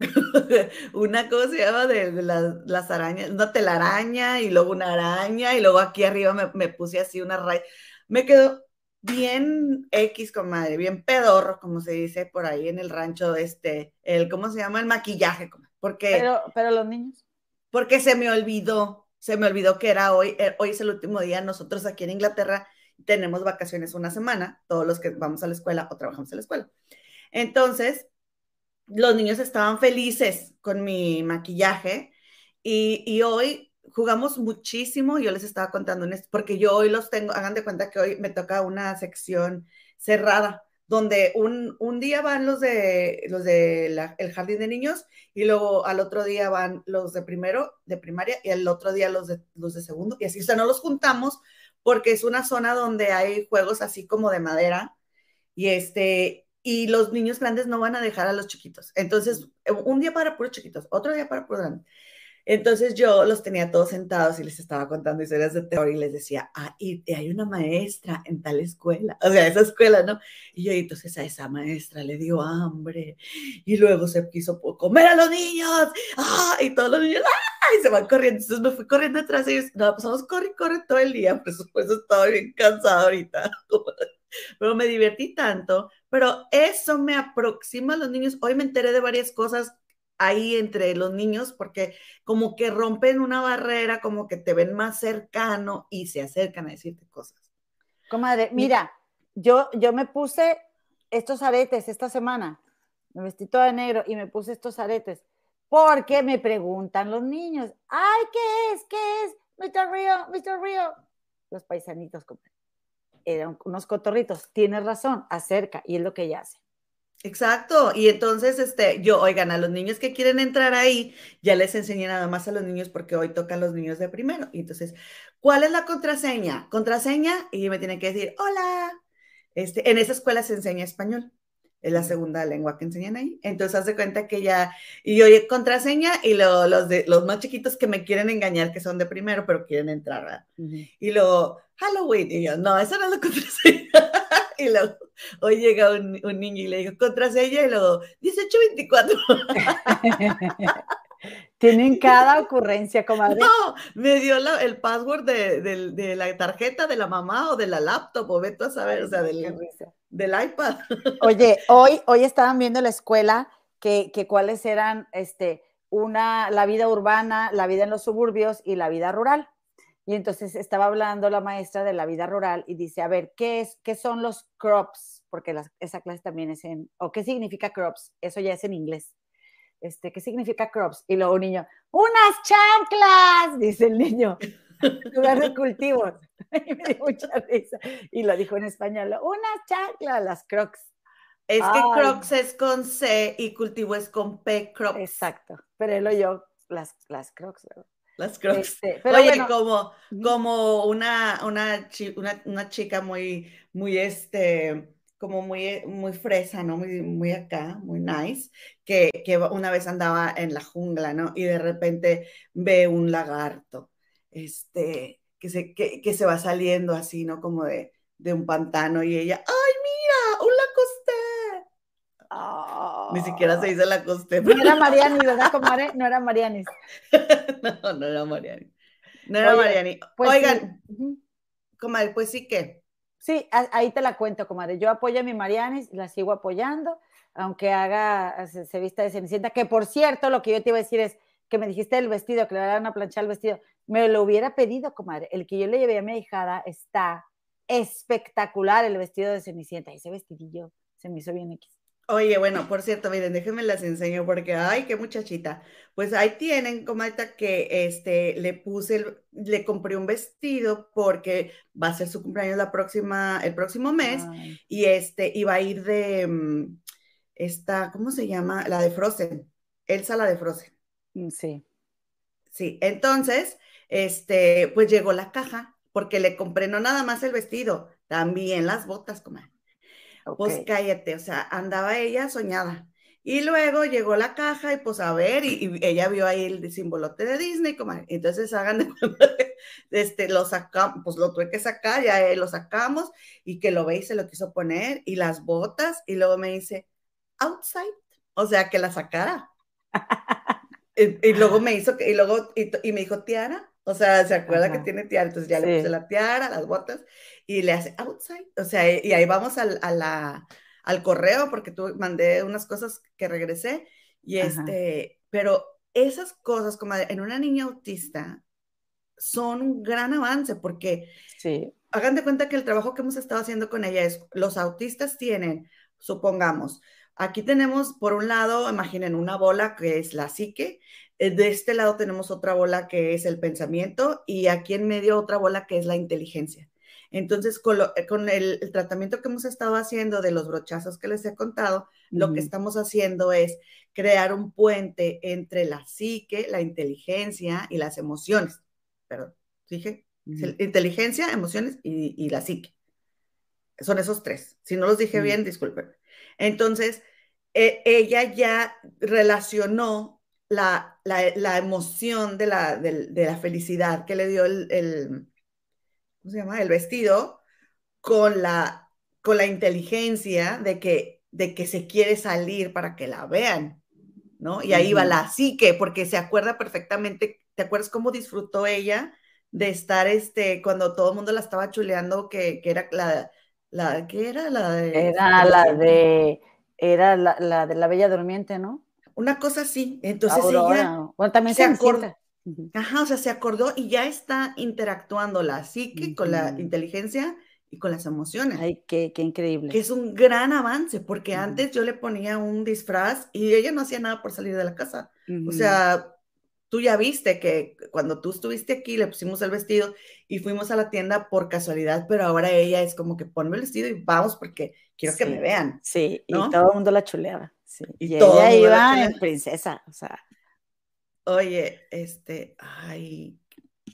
*laughs* una, cosa se llama? De, las, arañas, una telaraña y luego una araña y luego aquí arriba me, me puse así una raya. Me quedó bien X, comadre, bien pedorro, como se dice por ahí en el rancho, este, el, ¿cómo se llama? El maquillaje, porque... Pero, pero los niños. Porque se me olvidó, se me olvidó que era hoy, eh, hoy es el último día, nosotros aquí en Inglaterra tenemos vacaciones una semana, todos los que vamos a la escuela o trabajamos en la escuela. Entonces, los niños estaban felices con mi maquillaje y, y hoy jugamos muchísimo, yo les estaba contando, porque yo hoy los tengo, hagan de cuenta que hoy me toca una sección cerrada, donde un, un día van los de los de el jardín de niños y luego al otro día van los de primero, de primaria, y al otro día los de, los de segundo, y así, o sea, no los juntamos porque es una zona donde hay juegos así como de madera, y este, y los niños grandes no van a dejar a los chiquitos. Entonces, un día para puros chiquitos, otro día para puros grandes. Entonces yo los tenía todos sentados y les estaba contando historias de terror y les decía, ah, y hay una maestra en tal escuela, o sea, esa escuela, ¿no? Y yo entonces a esa maestra le dio hambre y luego se quiso comer a los niños, ah, y todos los niños, ah, y se van corriendo. Entonces me fui corriendo atrás y ellos, no, pues vamos, corre, corre todo el día, por supuesto estaba bien cansada ahorita, *laughs* pero me divertí tanto, pero eso me aproxima a los niños. Hoy me enteré de varias cosas ahí entre los niños porque como que rompen una barrera, como que te ven más cercano y se acercan a decirte cosas. Comadre, mira, yo, yo me puse estos aretes esta semana, me vestí toda de negro y me puse estos aretes. porque me preguntan los niños, ay, ¿qué es? ¿Qué es? Mr. Río, Mr. Río. Los paisanitos, eran unos cotorritos. Tienes razón, acerca, y es lo que ella hace. Exacto, y entonces, este, yo, oigan, a los niños que quieren entrar ahí, ya les enseñé nada más a los niños porque hoy tocan los niños de primero. Y entonces, ¿cuál es la contraseña? Contraseña, y me tienen que decir, hola. Este, en esa escuela se enseña español, es la segunda lengua que enseñan ahí. Entonces, haz de cuenta que ya, y yo, contraseña, y los, de, los más chiquitos que me quieren engañar, que son de primero, pero quieren entrar, ¿verdad? Y luego, Halloween, y yo, no, esa no es la *laughs* contraseña. y luego, hoy llega un, niño y le digo, contraseña, y luego, 1824. *laughs* Tienen cada ocurrencia, comadre. No, me dio el password de, la tarjeta de la mamá o de la laptop, o vete a saber, o sea, del, iPad. *laughs* Oye, hoy, hoy estaban viendo la escuela que, que, cuáles eran, este, una, la vida urbana, la vida en los suburbios y la vida rural. Y entonces estaba hablando la maestra de la vida rural y dice, a ver, ¿qué, es, qué son los crops? Porque esa clase también es en, o qué significa crops, eso ya es en inglés. Este, ¿Qué significa crops? Y luego un niño, unas chanclas, dice el niño, lugar de cultivos. *laughs* Y me dio mucha risa. Y lo dijo en español, unas chanclas, las crocs. Es que crocs es con C y cultivo es con P, crocs. Exacto, pero él oyó las, las crocs, ¿verdad? Las crocs. Este, Oye, como, como una, una, una, chica muy, muy, este, como muy, muy fresa, ¿no? Muy, muy acá, muy nice, que, que una vez andaba en la jungla, ¿no? Y de repente ve un lagarto, este, que se, que, que se va saliendo así, ¿no? Como de, de un pantano y ella, ¡ay, mira! ¡Un lacosté! Ni siquiera se dice lacosté. No era Mariani, ¿verdad, comadre? No era Mariani. *laughs* *laughs* no, no era Mariani. No era Mariani. Pues Oigan, comadre, pues sí que. Sí, ahí te la cuento, comadre. Yo apoyo a mi Marianis, la sigo apoyando, aunque haga, se, vista de Cenicienta, que por cierto, lo que yo te iba a decir es que me dijiste el vestido, que le van a planchar el vestido, me lo hubiera pedido, comadre. El que yo le llevé a mi hijada está espectacular, el vestido de Cenicienta. Ese vestidillo se me hizo bien X. Oye, bueno, por cierto, miren, déjenme las enseño porque, ay, qué muchachita. Pues ahí tienen, comadita, que este, le puse, le compré un vestido porque va a ser su cumpleaños la próxima, el próximo mes y este, iba a ir de, mm, esta, ¿cómo se llama? La de Frozen, Elsa la de Frozen. Mm, sí. Sí, entonces, este, pues llegó la caja porque le compré no nada más el vestido, también las botas, comadre. Pues cállate, o sea, andaba ella soñada. Y luego llegó la caja y pues a ver, y, ella vio ahí el simbolote de Disney, como, entonces hagan de este, lo sacamos, pues lo tuve que sacar, ya eh, lo sacamos, y que lo ve y se lo quiso poner, y las botas, y luego me dice, outside, o sea, que la sacara. *laughs* y, luego me hizo, y luego, y, me dijo, tiara, o sea, se acuerda que tiene tiara, entonces ya le puse la tiara, las botas, y le hace outside, o sea, y ahí vamos al, a la, al correo porque tú mandé unas cosas que regresé y este, pero esas cosas como en una niña autista son un gran avance porque sí. hagan de cuenta que el trabajo que hemos estado haciendo con ella es, los autistas tienen, supongamos, aquí tenemos por un lado, imaginen una bola que es la psique, de este lado tenemos otra bola que es el pensamiento y aquí en medio otra bola que es la inteligencia. Entonces, con, eh, el, tratamiento que hemos estado haciendo de los brochazos que les he contado, lo que estamos haciendo es crear un puente entre la psique, la inteligencia y las emociones. Perdón, dije, inteligencia, emociones y, la psique. Son esos tres. Si no los dije bien, disculpen. Entonces, e, ella ya relacionó la, emoción de la, de la, felicidad que le dio el ¿cómo se llama? El vestido con la, con la inteligencia de que, de que se quiere salir para que la vean, ¿no? Y ahí va la psique, porque se acuerda perfectamente, ¿te acuerdas cómo disfrutó ella de estar, este, cuando todo el mundo la estaba chuleando, que, que era la, la, ¿qué era? La de... Era la de, era la, de la Bella Durmiente, ¿no? Una cosa así, entonces ella... Bueno, también se, acuerda Ajá, o sea, se acordó y ya está interactuando la psique con la inteligencia y con las emociones. Ay, qué, qué increíble. Que es un gran avance, porque antes yo le ponía un disfraz y ella no hacía nada por salir de la casa. O sea, tú ya viste que cuando tú estuviste aquí le pusimos el vestido y fuimos a la tienda por casualidad, pero ahora ella es como que ponme el vestido y vamos porque quiero que me vean. Sí, y todo el mundo la chuleaba. Y, ella iba en princesa, o sea. Oye, este, ay,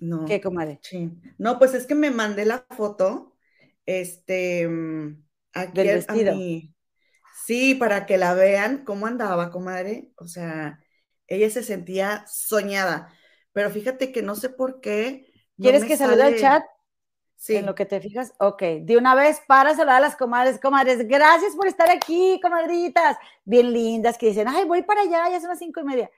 no. ¿Qué, comadre? Sí. No, pues es que me mandé la foto, este, mm, aquí Del vestido. Sí, para que la vean cómo andaba, comadre. O sea, ella se sentía soñada. Pero fíjate que no sé por qué. ¿Quieres que salude al chat? Sí. En lo que te fijas, ok. De una vez para saludar a las comadres. Comadres, gracias por estar aquí, comadritas. Bien lindas, que dicen, ay, voy para allá, ya son las cinco y media.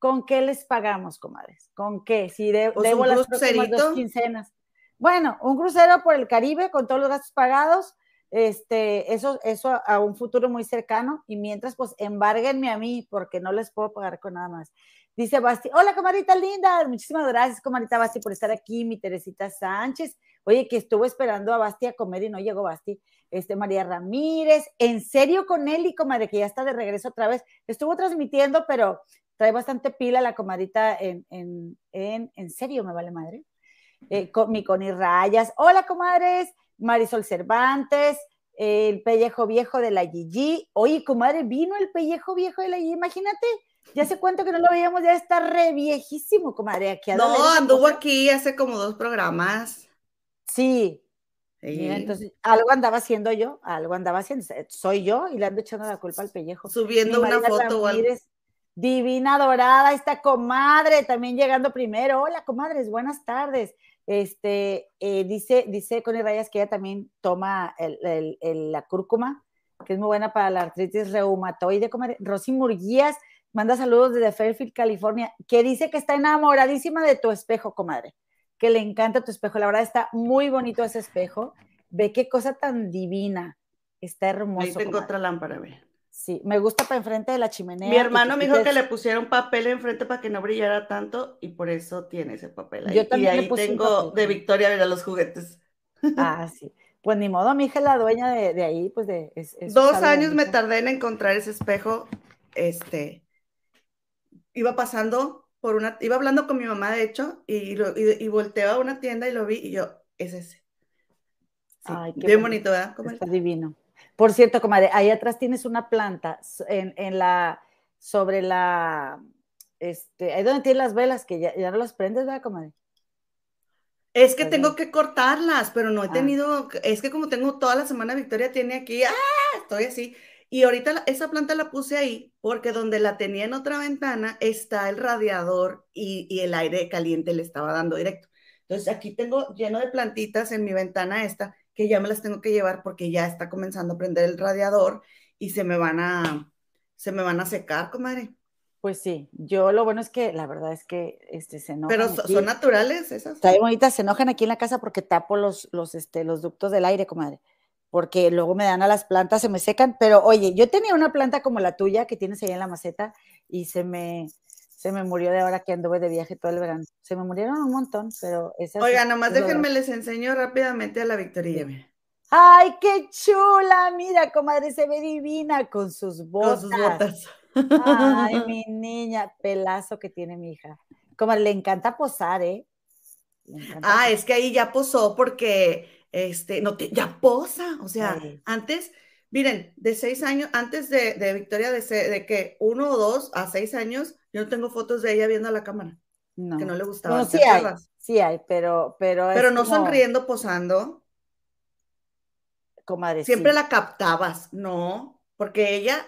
¿Con qué les pagamos, comadres? ¿Con qué? Si de, debo las próximas dos quincenas. Bueno, un crucero por el Caribe con todos los gastos pagados. Este, eso, eso a un futuro muy cercano. Y mientras, pues, embárguenme a mí, porque no les puedo pagar con nada más. Dice Basti, hola comadrita linda, muchísimas gracias comadrita Basti por estar aquí, mi Teresita Sánchez, oye que estuvo esperando a Basti a comer y no llegó Basti, este María Ramírez, en serio con él y comadre que ya está de regreso otra vez, estuvo transmitiendo, pero trae bastante pila la comadrita en, en, en, en serio, me vale madre, eh, con, mi Connie Rayas, hola comadres, Marisol Cervantes, el pellejo viejo de la Gigi, oye comadre, vino el pellejo viejo de la Gigi, imagínate, ya sé cuánto que no lo veíamos, ya está re viejísimo, comadre. Aquí no, anduvo aquí hace como dos programas. Sí. entonces, algo andaba haciendo yo, algo andaba haciendo. Soy yo y le ando echando la culpa al pellejo. Subiendo una foto Divina dorada, esta comadre, también llegando primero. Hola, comadres, buenas tardes. Este, eh, dice, dice Connie Rayas que ella también toma la cúrcuma, que es muy buena para la artritis reumatoide, comadre. Rosy Murguías, manda saludos desde Fairfield, California, que dice que está enamoradísima de tu espejo, comadre, que le encanta tu espejo. La verdad está muy bonito ese espejo. Ve qué cosa tan divina. Está hermoso. Ahí tengo otra lámpara, ve. Sí, me gusta para enfrente de la chimenea. Mi hermano me dijo que le pusiera un papel enfrente para que no brillara tanto y por eso tiene ese papel ahí. Yo también y ahí tengo de Victoria, mira los juguetes. Ah, sí. Pues ni modo, mi hija es la dueña de, ahí, pues de... Dos años me tardé en encontrar ese espejo, este, iba pasando por una, iba hablando con mi mamá, de hecho, y, lo, y, volteó a una tienda y lo vi y yo, es ese. Ay, qué bien bonito, ¿verdad? Está divino. Por cierto, comadre, ahí atrás tienes una planta en, en la, sobre la, este, ahí donde tienes las velas, que ya, no las prendes, ¿verdad, comadre? Es que tengo que cortarlas, pero no he ah. tenido, es que como tengo toda la semana, Victoria tiene aquí, ¡ah! Estoy así. Y ahorita esa planta la puse ahí porque donde la tenía en otra ventana está el radiador y, el aire caliente le estaba dando directo. Entonces aquí tengo lleno de plantitas en mi ventana esta que ya me las tengo que llevar porque ya está comenzando a prender el radiador y se me van a, se me van a secar, comadre. Pues sí, yo lo bueno es que la verdad es que este, se enojan. Pero son naturales esas. Está bonitas, se enojan aquí en la casa porque tapo los, los, este, los ductos del aire, comadre porque luego me dan a las plantas, se me secan, pero oye, yo tenía una planta como la tuya que tienes ahí en la maceta y se me, se me murió de ahora que anduve de viaje todo el verano. Se me murieron un montón, pero esa Oiga, nomás déjenme les enseño rápidamente a la Victoria. ¡Ay, qué chula! Mira, comadre, se ve divina con sus botas. Con sus botas. Ay, mi *laughs* niña, pelazo que tiene mi hija. Como le encanta posar, ¿eh? ah, es que ahí ya posó porque este, no te, ya posa, o sea, antes, miren, de seis años, antes de, Victoria, de, de, que uno o dos a seis años, yo no tengo fotos de ella viendo a la cámara, no. que no le gustaba. No, sí hay, sí hay, pero... Pero, pero no sonriendo, posando. Comadre, Siempre la captabas, no, porque ella,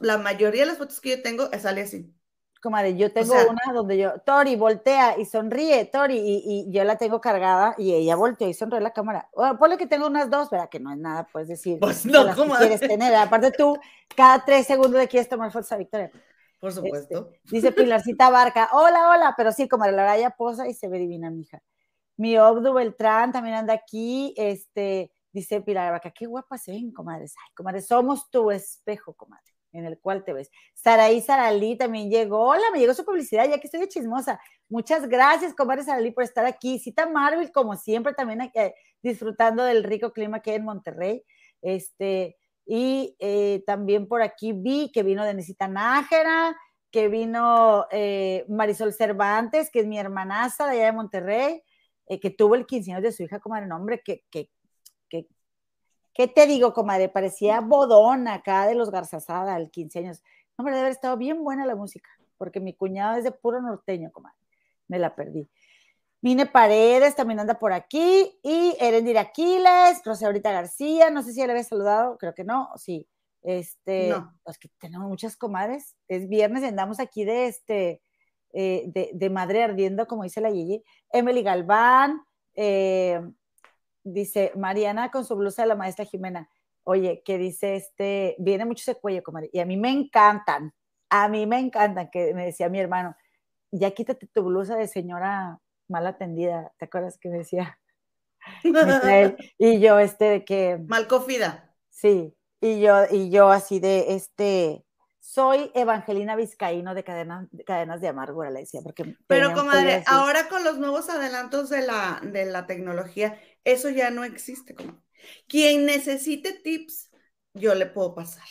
la mayoría de las fotos que yo tengo, sale así comadre, yo tengo una donde yo, Tori, voltea y sonríe, Tori, y, yo la tengo cargada y ella voltea y sonríe la cámara. Bueno, ponle que tengo unas dos, ¿verdad? Que no es nada, puedes decir. Pues no, comadre. quieres tener. Aparte tú, cada tres segundos le quieres tomar fotos a Victoria. Por este, supuesto. dice Pilarcita Barca, hola, hola, pero sí, comadre, la raya posa y se ve divina, mija. Mi Obdu Beltrán también anda aquí, este, dice Pilar Barca, qué guapa se ven, comadres. Ay, comadre, somos tu espejo, comadre. En el cual te ves. Saraí Saralí también llegó. Hola, me llegó su publicidad, ya que estoy de chismosa. Muchas gracias, comadre Saralí, por estar aquí. Cita Marvel, como siempre, también eh, disfrutando del rico clima que hay en Monterrey. Este, y eh, también por aquí vi que vino Denisita Nájera, que vino eh, Marisol Cervantes, que es mi hermanaza de allá de Monterrey, que tuvo el 15 años de su hija, comadre, nombre, que, que, que, ¿qué te digo, comadre? Parecía bodón acá de los Garzazada, el 15 años. Hombre, debe haber estado bien buena la música, porque mi cuñado es de puro norteño, comadre. Me la perdí. Mine Paredes también anda por aquí. Y Erendir Aquiles, Rosaurita García, no sé si ya le había saludado, creo que no, sí. Este, No. pues que tenemos muchas comadres. Es viernes y andamos aquí de este, eh, de, de madre ardiendo, como dice la Gigi. Emily Galván, eh, dice Mariana con su blusa de la maestra Jimena. Oye, que dice este, viene mucho ese cuello, comadre. Y a mí me encantan, a mí me encantan, que me decía mi hermano, ya quítate tu blusa de señora mal atendida, ¿te acuerdas que me decía? *laughs* Y yo, este, de que, Mal cofida. sí, y yo, y yo así de, este, soy Evangelina Vizcaíno de Cadenas, de Cadenas de Amargura, le decía, porque... Pero comadre, ahora con los nuevos adelantos de la, de la tecnología, eso ya no existe. comadre. Quien necesite tips, yo le puedo pasar.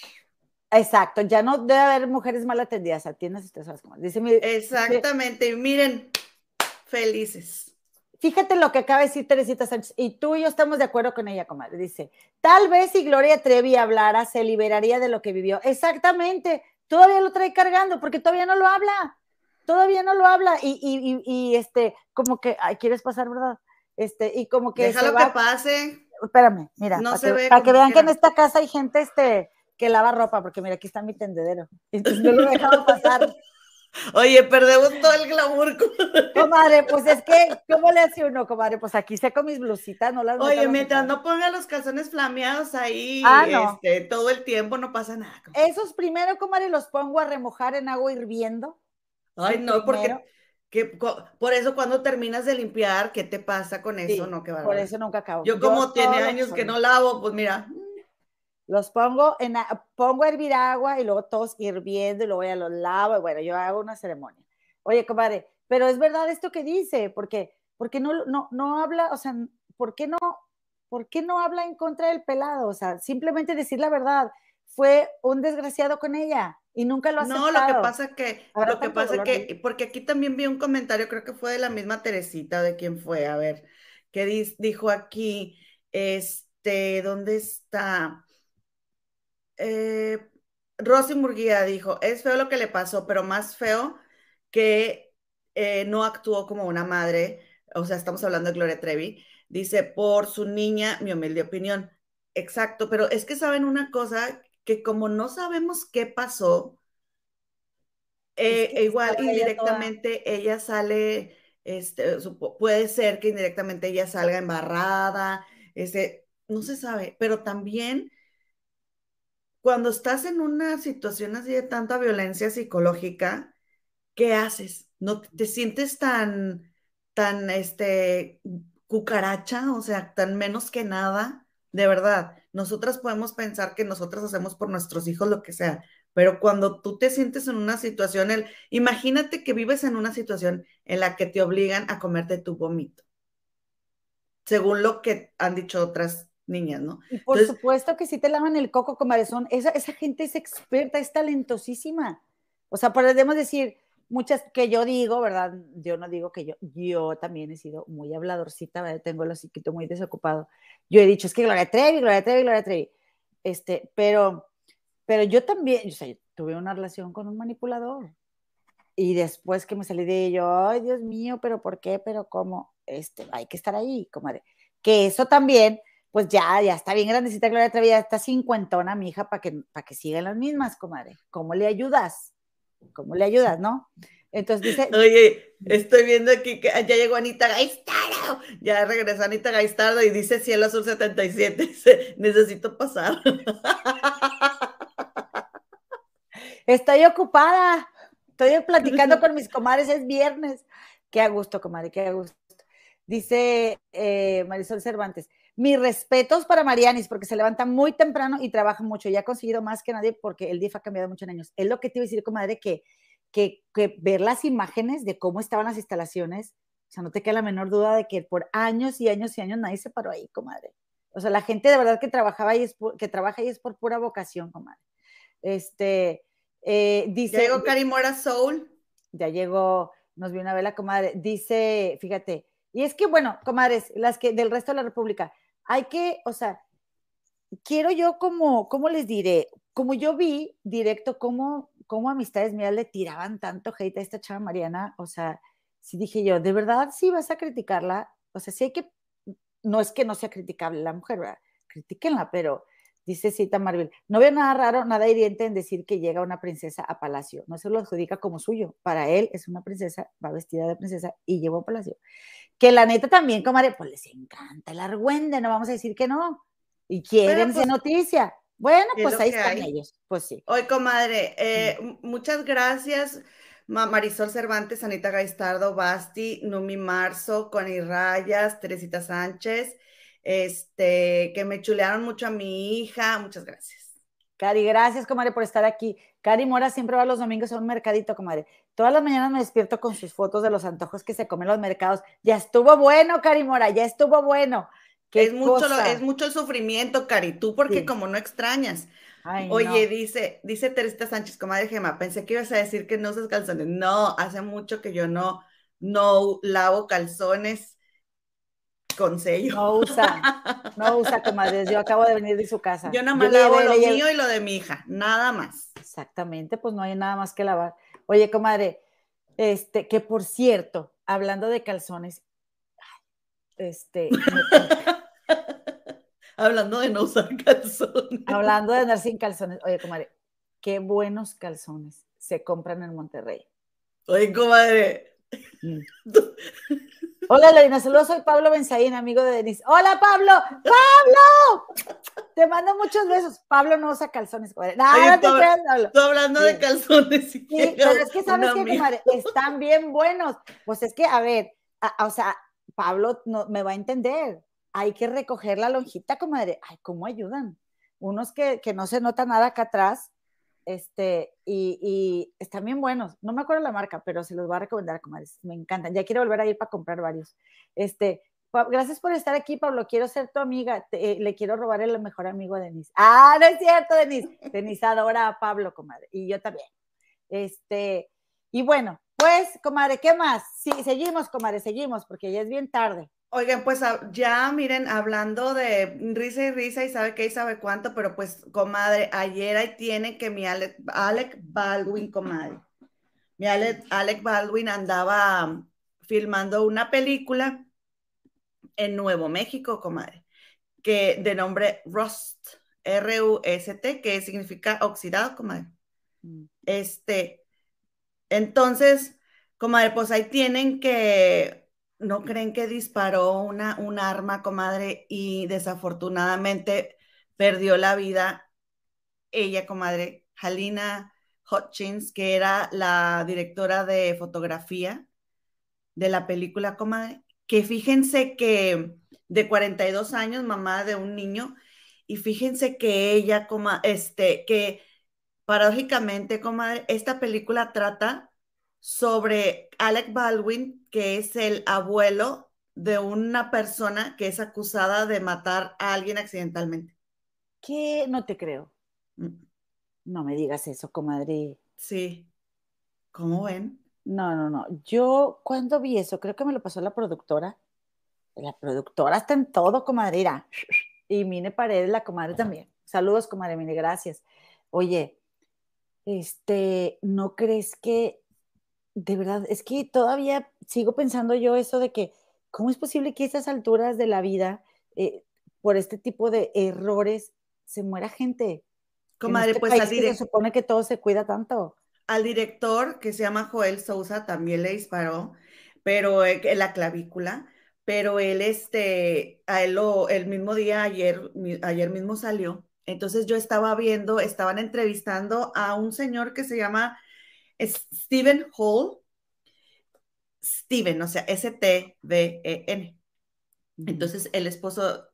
Exacto, ya no debe haber mujeres mal atendidas, atiendas ustedes horas, como dice mi, Exactamente. Y miren, felices. Fíjate lo que acaba de decir Teresita Sánchez, y tú y yo estamos de acuerdo con ella, comadre. Dice, tal vez si Gloria Trevi hablara, se liberaría de lo que vivió. Exactamente, todavía lo trae cargando, porque todavía no lo habla, todavía no lo habla, y, y, y, y, este, como que, ay, ¿quieres pasar, verdad? Este, y como que Déjalo va- que pase. espérame, mira, No para se que, ve para que vean que en esta casa hay gente, este, que lava ropa, porque mira, aquí está mi tendedero, *laughs* entonces no lo dejaba pasar. Oye, perdemos todo el glamour. *laughs* comadre. Pues es que, ¿cómo le hace uno, comadre? Pues aquí seco mis blusitas, no las Oye, mientras no ponga los calzones flameados ahí Ah, no. este, todo el tiempo, no pasa nada. comadre. Esos primero, comadre, los pongo a remojar en agua hirviendo. Ay, no, porque. Que, por eso cuando terminas de limpiar, ¿qué te pasa con eso? Sí, no, qué por eso nunca acabo. Yo como tiene años que no lavo, pues mira, Los pongo en, a- pongo a hervir agua y luego todos hirviendo y luego ya los lavo. y Bueno, yo hago una ceremonia. Oye, comadre, pero es verdad esto que dice, porque, porque no, no, no habla, o sea, ¿por qué no, ¿por qué no habla en contra del pelado? O sea, simplemente decir la verdad. Fue un desgraciado con ella y nunca lo ha no, lo que pasa que, lo que pasa dolor que, porque aquí también vi un comentario, creo que fue de la misma Teresita, de quién fue, a ver, que dis- dijo aquí, este, ¿dónde está? Eh, Rosy Murguía dijo, es feo lo que le pasó, pero más feo que eh, no actuó como una madre, o sea, estamos hablando de Gloria Trevi, dice, por su niña, mi humilde opinión. Exacto, pero es que saben una cosa, que como no sabemos qué pasó, eh, que igual indirectamente ella sale, este, puede ser que indirectamente ella salga embarrada, este, no se sabe, pero también cuando estás en una situación así de tanta violencia psicológica, ¿qué haces? ¿No te, te sientes tan, tan, este, cucaracha, o sea, tan menos que nada? De verdad, nosotras podemos pensar que nosotras hacemos por nuestros hijos lo que sea, pero cuando tú te sientes en una situación, el, imagínate que vives en una situación en la que te obligan a comerte tu vómito, según lo que han dicho otras niñas, ¿no? Y por Entonces- supuesto que sí te lavan el coco, comadre. Son, esa, esa gente es experta, es talentosísima. O sea, podemos decir muchas que yo digo, ¿verdad? Yo no digo que yo, yo también he sido muy habladorcita, ¿verdad? tengo el hociquito muy desocupado. Yo he dicho, es que Gloria Trevi, Gloria Trevi, Gloria Trevi. Este, pero, pero yo también, o sea, tuve una relación con un manipulador. Y después que me salí de ello, ay, Dios mío, pero ¿por qué? ¿Pero cómo? Este, hay que estar ahí, comadre. Que eso también pues ya, ya está bien grandecita Gloria Trevi, ya está cincuentona mi hija para que, para que sigan las mismas, comadre. ¿Cómo le ayudas? ¿Cómo le ayudas, no? Entonces dice, Oye, estoy viendo aquí que ya llegó Anita Gaistardo. Ya regresó Anita Gaistardo y dice Cielo Azul 77. *laughs* Dice, necesito pasar. estoy ocupada, estoy platicando *laughs* con mis comadres, es viernes. Qué a gusto, comadre, qué a gusto. Dice eh, Marisol Cervantes, mis respetos para Marianis, porque se levanta muy temprano y trabaja mucho. Ya ha conseguido más que nadie porque el DIF ha cambiado mucho en años. Es lo que te iba a decir, comadre, que, que, que ver las imágenes de cómo estaban las instalaciones, o sea, no te queda la menor duda de que por años y años y años nadie se paró ahí, comadre. O sea, la gente de verdad que trabajaba ahí es que trabaja ahí es por pura vocación, comadre. Este, eh, dice. Ya llegó Karimora Soul. Ya llegó, nos vio una vela, comadre. Dice, fíjate, y es que, bueno, comadres, las que del resto de la República, hay que, o sea, quiero yo como, ¿cómo les diré? Como yo vi directo cómo, cómo amistades mías le tiraban tanto hate a esta chava Mariana, o sea, sí dije yo, ¿de verdad sí vas a criticarla? O sea, sí hay que, no es que no sea criticable la mujer, ¿verdad? Critíquenla, pero dice Cita Marvel, no veo nada raro, nada hiriente en decir que llega una princesa a palacio, no se lo adjudica como suyo, para él es una princesa, va vestida de princesa y llegó a palacio que la neta también, comadre, pues les encanta el argüende, no vamos a decir que no. Y quieren pues, noticia. Bueno, pues ahí están ellos. Pues sí. Hoy, comadre, eh, muchas gracias. Marisol Cervantes, Anita Gaistardo, Basti, Numi Marzo, Connie Rayas, Teresita Sánchez, este, que me chulearon mucho a mi hija. Muchas gracias. Cari, gracias, comadre, por estar aquí. Cari Mora siempre va los domingos a un mercadito, comadre. Todas las mañanas me despierto con sus fotos de los antojos que se comen en los mercados. Ya estuvo bueno, Cari Mora, ya estuvo bueno. es, mucho, es mucho el sufrimiento, Cari, tú porque como no extrañas. Oye, dice, dice Teresita Sánchez, comadre Gema, pensé que ibas a decir que no usas calzones. No, hace mucho que yo no, no lavo calzones con sello. No usa, no usa, comadre. Yo acabo de venir de su casa. Yo nada más lavo lo mío y lo de mi hija, nada más. Exactamente, pues no hay nada más que lavar. Oye, comadre, este, que por cierto, hablando de calzones, este. *laughs* hablando de no usar calzones. Hablando de andar sin calzones. Oye, comadre, qué buenos calzones se compran en Monterrey. Oye, comadre. Mm. *laughs* Hola, Lorena, saludos, soy Pablo Benzaín, amigo de Denise. Hola, Pablo, Pablo, te mando muchos besos. Pablo no usa calzones, comadre. No, te creas, Pablo. Estoy hablando de calzones. sí, pero es que sabes que, comadre, están bien buenos. Pues es que, a ver, o sea, Pablo no, me va a entender. Hay que recoger la lonjita, comadre. Ay, ¿cómo ayudan? Unos que, que no se nota nada acá atrás este, y, están bien buenos. No me acuerdo la marca, pero se los voy a recomendar, comadres. Me encantan. Ya quiero volver a ir para comprar varios. Este, gracias por estar aquí, Pablo. Quiero ser tu amiga. Eh, le quiero robar el mejor amigo a Denise. Ah, no es cierto, Denise. *laughs* Denise adora a Pablo, comadre. Y yo también. Este, y bueno, pues, comadre, ¿qué más? Sí, seguimos, comadre, seguimos, porque ya es bien tarde. Oigan, pues ah, ya miren, hablando de risa y risa y sabe qué y sabe cuánto, pero pues, comadre, ayer ahí tiene que mi Alec, Baldwin, comadre. Mi Alec, Alec Baldwin andaba filmando una película en Nuevo México, comadre, que de nombre Rust, R-U-S-T, que significa oxidado, comadre. Mm. Este, entonces, comadre, pues ahí tienen que ¿no creen que disparó una, un arma, comadre, y desafortunadamente perdió la vida ella, comadre, Halina Hutchins, que era la directora de fotografía de la película, comadre, que fíjense que de 42 años, mamá de un niño, y fíjense que ella, coma, este, que paradójicamente, comadre, esta película trata sobre Alec Baldwin, que es el abuelo de una persona que es acusada de matar a alguien accidentalmente. ¿Qué? No te creo. Mm. No me digas eso, comadre. Sí. ¿Cómo ven? No, no, no. Yo cuando vi eso, creo que me lo pasó la productora. La productora está en todo, comadre. Y Mine Paredes, la comadre también. Saludos, comadre Mine, gracias. Oye, este, ¿no crees que de verdad, es que todavía sigo pensando yo eso de que, ¿cómo es posible que a estas alturas de la vida, eh, por este tipo de errores, se muera gente? Comadre, este pues al se supone que todo se cuida tanto. Al director, que se llama Joel Sousa, también le disparó, pero eh, en la clavícula, pero él, este, a él lo, el mismo día, ayer, ayer mismo salió. Entonces yo estaba viendo, estaban entrevistando a un señor que se llama Stephen Hall. Steven, o sea, S-T-V-E-N. Entonces, el esposo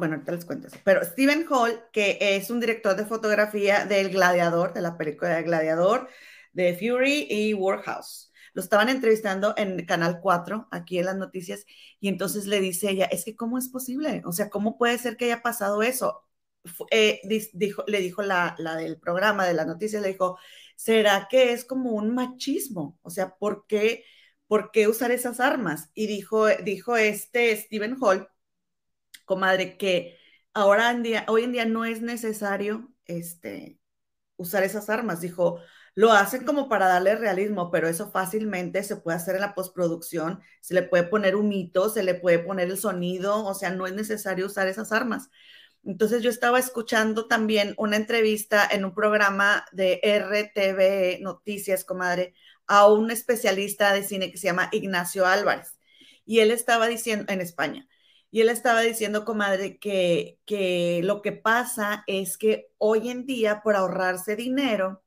bueno, ahorita les cuento eso, pero Stephen Hall, que es un director de fotografía del Gladiador, de la película de Gladiador, de Fury y Warhouse. Lo estaban entrevistando en Canal 4, aquí en las noticias, y entonces le dice ella, es que ¿cómo es posible? O sea, ¿cómo puede ser que haya pasado eso? Eh, dijo, le dijo la, la del programa de las noticias, le dijo, ¿será que es como un machismo? O sea, ¿por qué, ¿por qué usar esas armas? Y dijo, dijo este Stephen Hall, comadre, que ahora en hoy en día no es necesario este, usar esas armas. Dijo, lo hacen como para darle realismo, pero eso fácilmente se puede hacer en la postproducción, se le puede poner un mito, se le puede poner el sonido, o sea, no es necesario usar esas armas. Entonces yo estaba escuchando también una entrevista en un programa de RTV Noticias, comadre, a un especialista de cine que se llama Ignacio Álvarez. Y él estaba diciendo, en España, y él estaba diciendo, comadre, que, que lo que pasa es que hoy en día, por ahorrarse dinero,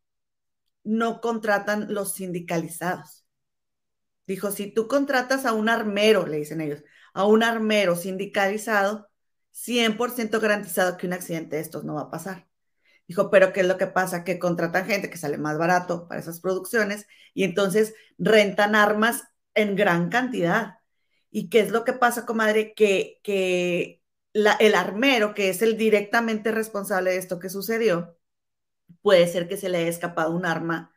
no contratan los sindicalizados. Dijo, si tú contratas a un armero, le dicen ellos, a un armero sindicalizado, 100% garantizado que un accidente de estos no va a pasar. Dijo, pero ¿qué es lo que pasa? Que contratan gente que sale más barato para esas producciones y entonces rentan armas en gran cantidad. ¿Y qué es lo que pasa, comadre? Que, que el armero, que es el directamente responsable de esto que sucedió, puede ser que se le haya escapado un arma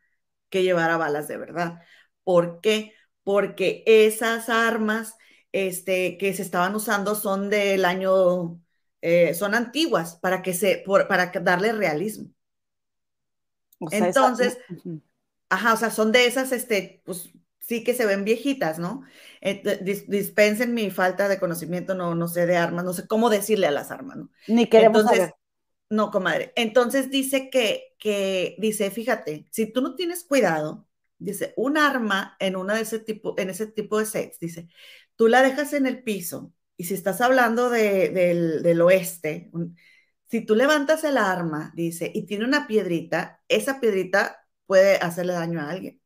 que llevara balas de verdad. ¿Por qué? Porque esas armas este, que se estaban usando son del año, eh, son antiguas para que se, para darle realismo. Entonces, ajá, o sea, son de esas, este, pues sí que se ven viejitas, ¿no? dispensen mi falta de conocimiento, no, no sé de armas, no sé cómo decirle a las armas, ¿no? Ni queremos Entonces, No, comadre. Entonces dice que, que, dice, fíjate, si tú no tienes cuidado, dice, un arma en una de ese tipo, en ese tipo de sets, dice, tú la dejas en el piso y si estás hablando del, oeste, si tú levantas el arma, dice, y tiene una piedrita, esa piedrita puede hacerle daño a alguien.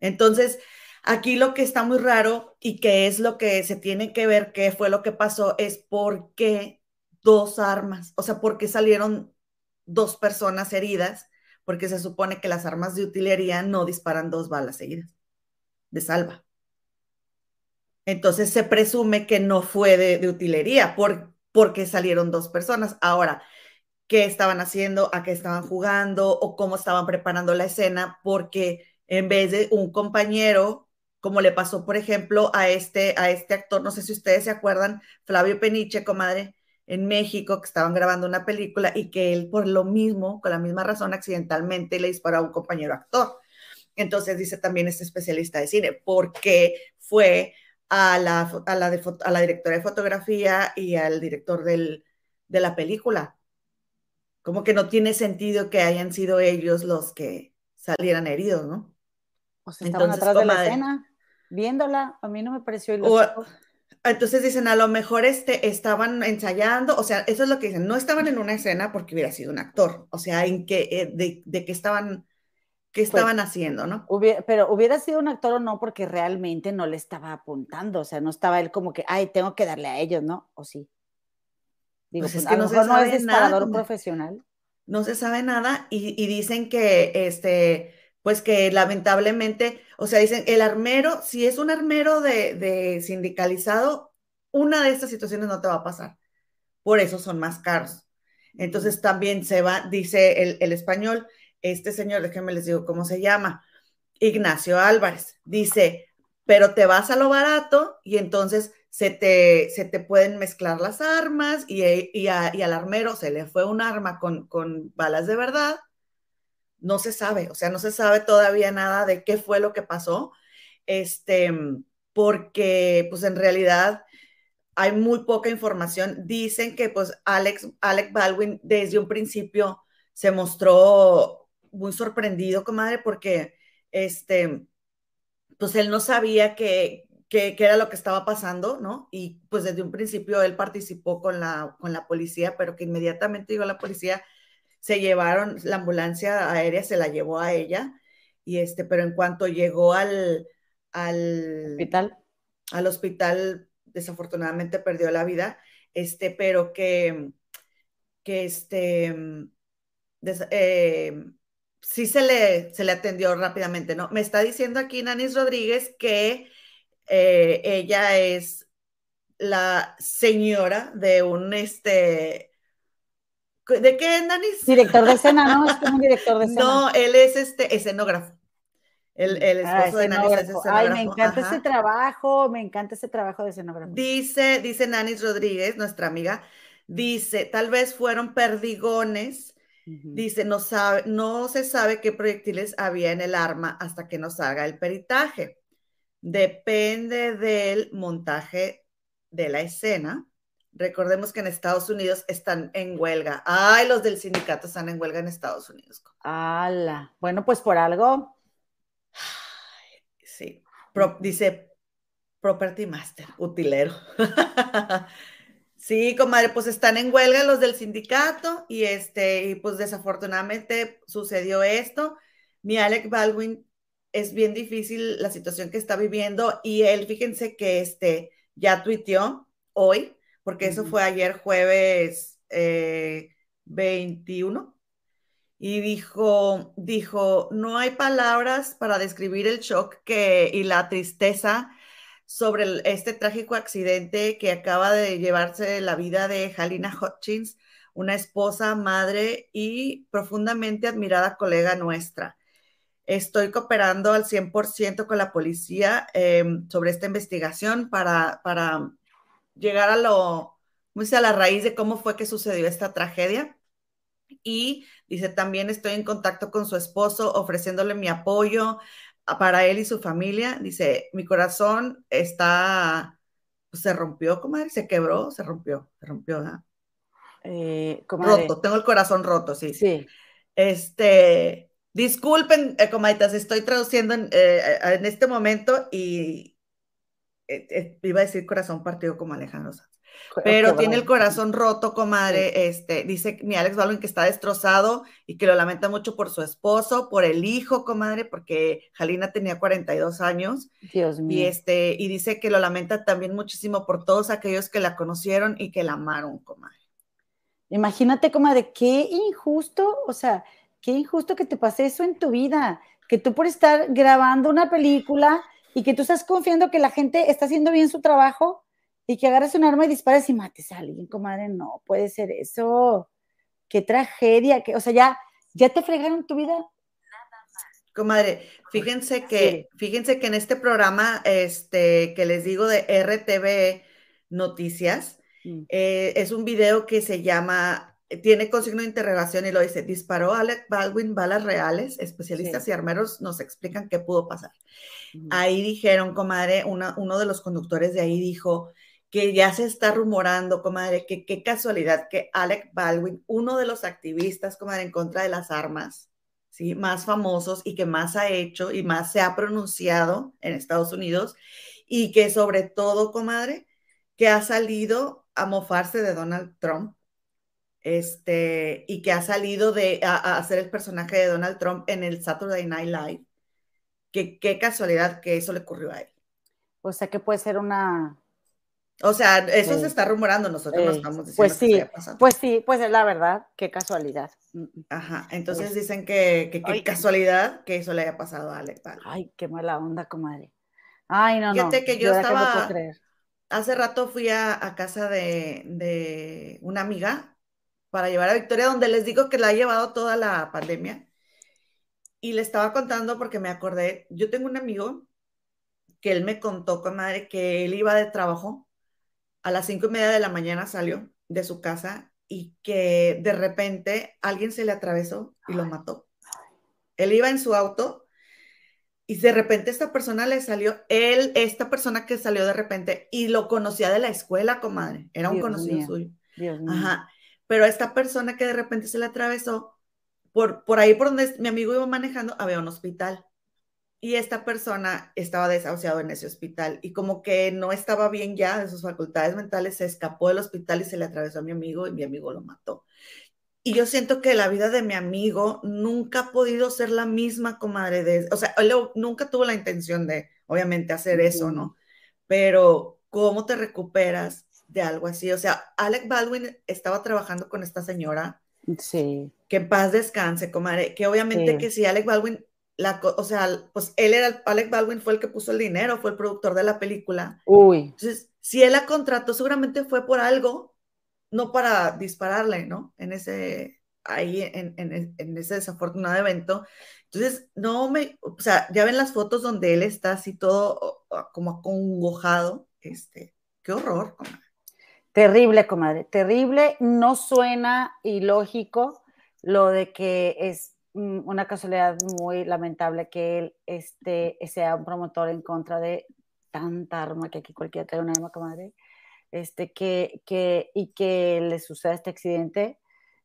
Entonces, aquí lo que está muy raro y que es lo que se tiene que ver qué fue lo que pasó es por qué dos armas, o sea, por qué salieron dos personas heridas, porque se supone que las armas de utilería no disparan dos balas seguidas de salva. Entonces se presume que no fue de, utilería por, porque salieron dos personas. Ahora, ¿qué estaban haciendo? ¿A qué estaban jugando? ¿O cómo estaban preparando la escena? Porque en vez de un compañero, como le pasó, por ejemplo, a este, a este actor, no sé si ustedes se acuerdan, Flavio Peniche, comadre, en México, que estaban grabando una película y que él, por lo mismo, con la misma razón, accidentalmente le disparó a un compañero actor. Entonces dice también este especialista de cine, porque fue a la, a la, a la directora de fotografía y al director del, de la película. Como que no tiene sentido que hayan sido ellos los que salieran heridos, ¿no? O sea, estaban atrás de la escena, viéndola, a mí no me pareció entonces dicen, a lo mejor este, estaban ensayando, o sea, eso es lo que dicen, no estaban en una escena porque hubiera sido un actor, o sea, en que, eh, de, de que estaban qué pues, estaban haciendo, ¿no? pero hubiera sido un actor o no porque realmente no le estaba apuntando, o sea, no estaba él como que, ay, tengo que darle a ellos, ¿no? ¿O sí? Digo, pues, es que no, se no es disparador profesional. No se sabe nada y, dicen que, este, pues que lamentablemente, o sea, dicen, el armero, si es un armero de, sindicalizado, una de estas situaciones no te va a pasar. Por eso son más caros. Entonces también se va, dice el, el español, este señor, déjenme les digo cómo se llama, Ignacio Álvarez, dice, pero te vas a lo barato y entonces se te, se te pueden mezclar las armas y, y, al armero se le fue un arma con, con balas de verdad. No se sabe, o sea, no se sabe todavía nada de qué fue lo que pasó, este, porque pues en realidad hay muy poca información. Dicen que pues Alex, Alex Baldwin desde un principio se mostró muy sorprendido, comadre, porque este, pues él no sabía que, que, era lo que estaba pasando, ¿no? Y pues desde un principio él participó con la, con la policía, pero que inmediatamente llegó la policía, se llevaron, la ambulancia aérea se la llevó a ella, y este, pero en cuanto llegó al, al hospital, al hospital desafortunadamente perdió la vida. este, pero que, que este, eh, sí se le, se le atendió rápidamente, ¿no? Me está diciendo aquí Nanis Rodríguez que eh, ella es la señora de un, este, ¿de qué, Nanis? Director de escena, ¿no? Es como un director de *laughs* escena. No, él es este escenógrafo. El, el ah, esposo de Nanis es escenógrafo. Ay, me encanta ese trabajo, me encanta ese trabajo de escenógrafo. Dice, dice Nanis Rodríguez, nuestra amiga, dice, tal vez fueron perdigones Dice, no, sabe, no se sabe qué proyectiles había en el arma hasta que nos haga el peritaje. Depende del montaje de la escena. Recordemos que en Estados Unidos están en huelga. Ay, los del sindicato están en huelga en Estados Unidos. ¡Hala! Bueno, pues por algo. Sí. dice Property Master, utilero. *laughs* Sí, comadre, pues están en huelga los del sindicato y este, y pues desafortunadamente sucedió esto. Mi Alec Baldwin es bien difícil la situación que está viviendo y él, fíjense que este ya tuiteó hoy, porque eso fue ayer jueves 21 eh, y dijo, dijo, no hay palabras para describir el shock que, y la tristeza sobre este trágico accidente que acaba de llevarse la vida de Halina Hutchins, una esposa, madre y profundamente admirada colega nuestra. Estoy cooperando al 100% con la policía em, sobre esta investigación para, para llegar a lo, a la raíz de cómo fue que sucedió esta tragedia. Y dice, también estoy en contacto con su esposo ofreciéndole mi apoyo, para él y su familia. Dice, mi corazón está, pues, se rompió, comadre, se quebró, se rompió, se rompió, ¿verdad? Eh, roto, tengo el corazón roto, sí. Sí. Este, disculpen, eh, comadritas, estoy traduciendo en, eh, en, este momento y iba a decir corazón partido como Alejandro Sanz. Pero tiene el corazón roto, comadre. Este, dice mi Alex Baldwin que está destrozado y que lo lamenta mucho por su esposo, por el hijo, comadre, porque Jalina tenía 42 años. Dios mío. Y, este, y dice que lo lamenta también muchísimo por todos aquellos que la conocieron y que la amaron, comadre. Imagínate, comadre, qué injusto, o sea, qué injusto que te pase eso en tu vida, que tú por estar grabando una película y que tú estás confiando que la gente está haciendo bien su trabajo y que agarres un arma y dispares y mates a alguien, comadre, no puede ser eso. Qué tragedia, que, o sea, ya, ya te fregaron tu vida. Comadre, fíjense que, fíjense que en este programa, este, que les digo de RTV Noticias, mm. eh, es un video que se llama, tiene consigno de interrogación y lo dice, disparó Alec Baldwin balas reales, especialistas y armeros nos explican qué pudo pasar. Ahí dijeron, comadre, uno de los conductores de ahí dijo, que ya se está rumorando, comadre, que qué casualidad que Alec Baldwin, uno de los activistas, comadre, en contra de las armas, ¿sí? Más famosos y que más ha hecho y más se ha pronunciado en Estados Unidos y que sobre todo, comadre, que ha salido a mofarse de Donald Trump, este, y que ha salido de a, hacer el personaje de Donald Trump en el Saturday Night Live. Que qué casualidad que eso le ocurrió a él. O sea que puede ser una o sea, eso se está rumorando, nosotros no estamos diciendo pues sí, Pues sí, pues es la verdad, qué casualidad. Mm. Ajá, entonces pues dicen que, qué casualidad que eso le haya pasado a Alec Ay, qué mala onda, comadre. Ay, no, Fíjate que yo, estaba, hace rato fui a, casa de, de, una amiga para llevar a Victoria, donde les digo que la ha llevado toda la pandemia. Y le estaba contando porque me acordé, yo tengo un amigo que él me contó, comadre, que él iba de trabajo a las cinco y media de la mañana salió de su casa y que de repente alguien se le atravesó y lo mató. Él iba en su auto y de repente esta persona le salió, él, esta persona que salió de repente y lo conocía de la escuela, comadre, era un conocido suyo. Ajá. Pero esta persona que de repente se le atravesó, por, por ahí por donde mi amigo iba manejando, había un hospital y esta persona estaba desahuciado en ese hospital y como que no estaba bien ya de sus facultades mentales, se escapó del hospital y se le atravesó a mi amigo y mi amigo lo mató. Y yo siento que la vida de mi amigo nunca ha podido ser la misma, comadre, de, o sea, él nunca tuvo la intención de, obviamente, hacer eso, ¿no? Pero, ¿cómo te recuperas de algo así. O sea, Alec Baldwin estaba trabajando con esta señora. Sí. Que en paz descanse, comadre. Que obviamente que si Alec Baldwin, la, o sea, pues él era, Alec Baldwin fue el que puso el dinero, fue el productor de la película. Uy. Entonces, si él la contrató, seguramente fue por algo, no para dispararle, ¿no? En ese, ahí, en, en, en ese desafortunado evento. Entonces, no me, o sea, ya ven las fotos donde él está así todo como acongojado, este, qué horror, comadre. Terrible, comadre, terrible. No suena ilógico lo de que es mm, una casualidad muy lamentable que él este, sea un promotor en contra de tanta arma que aquí cualquiera trae una arma, comadre, este, que, que, y que le suceda este accidente,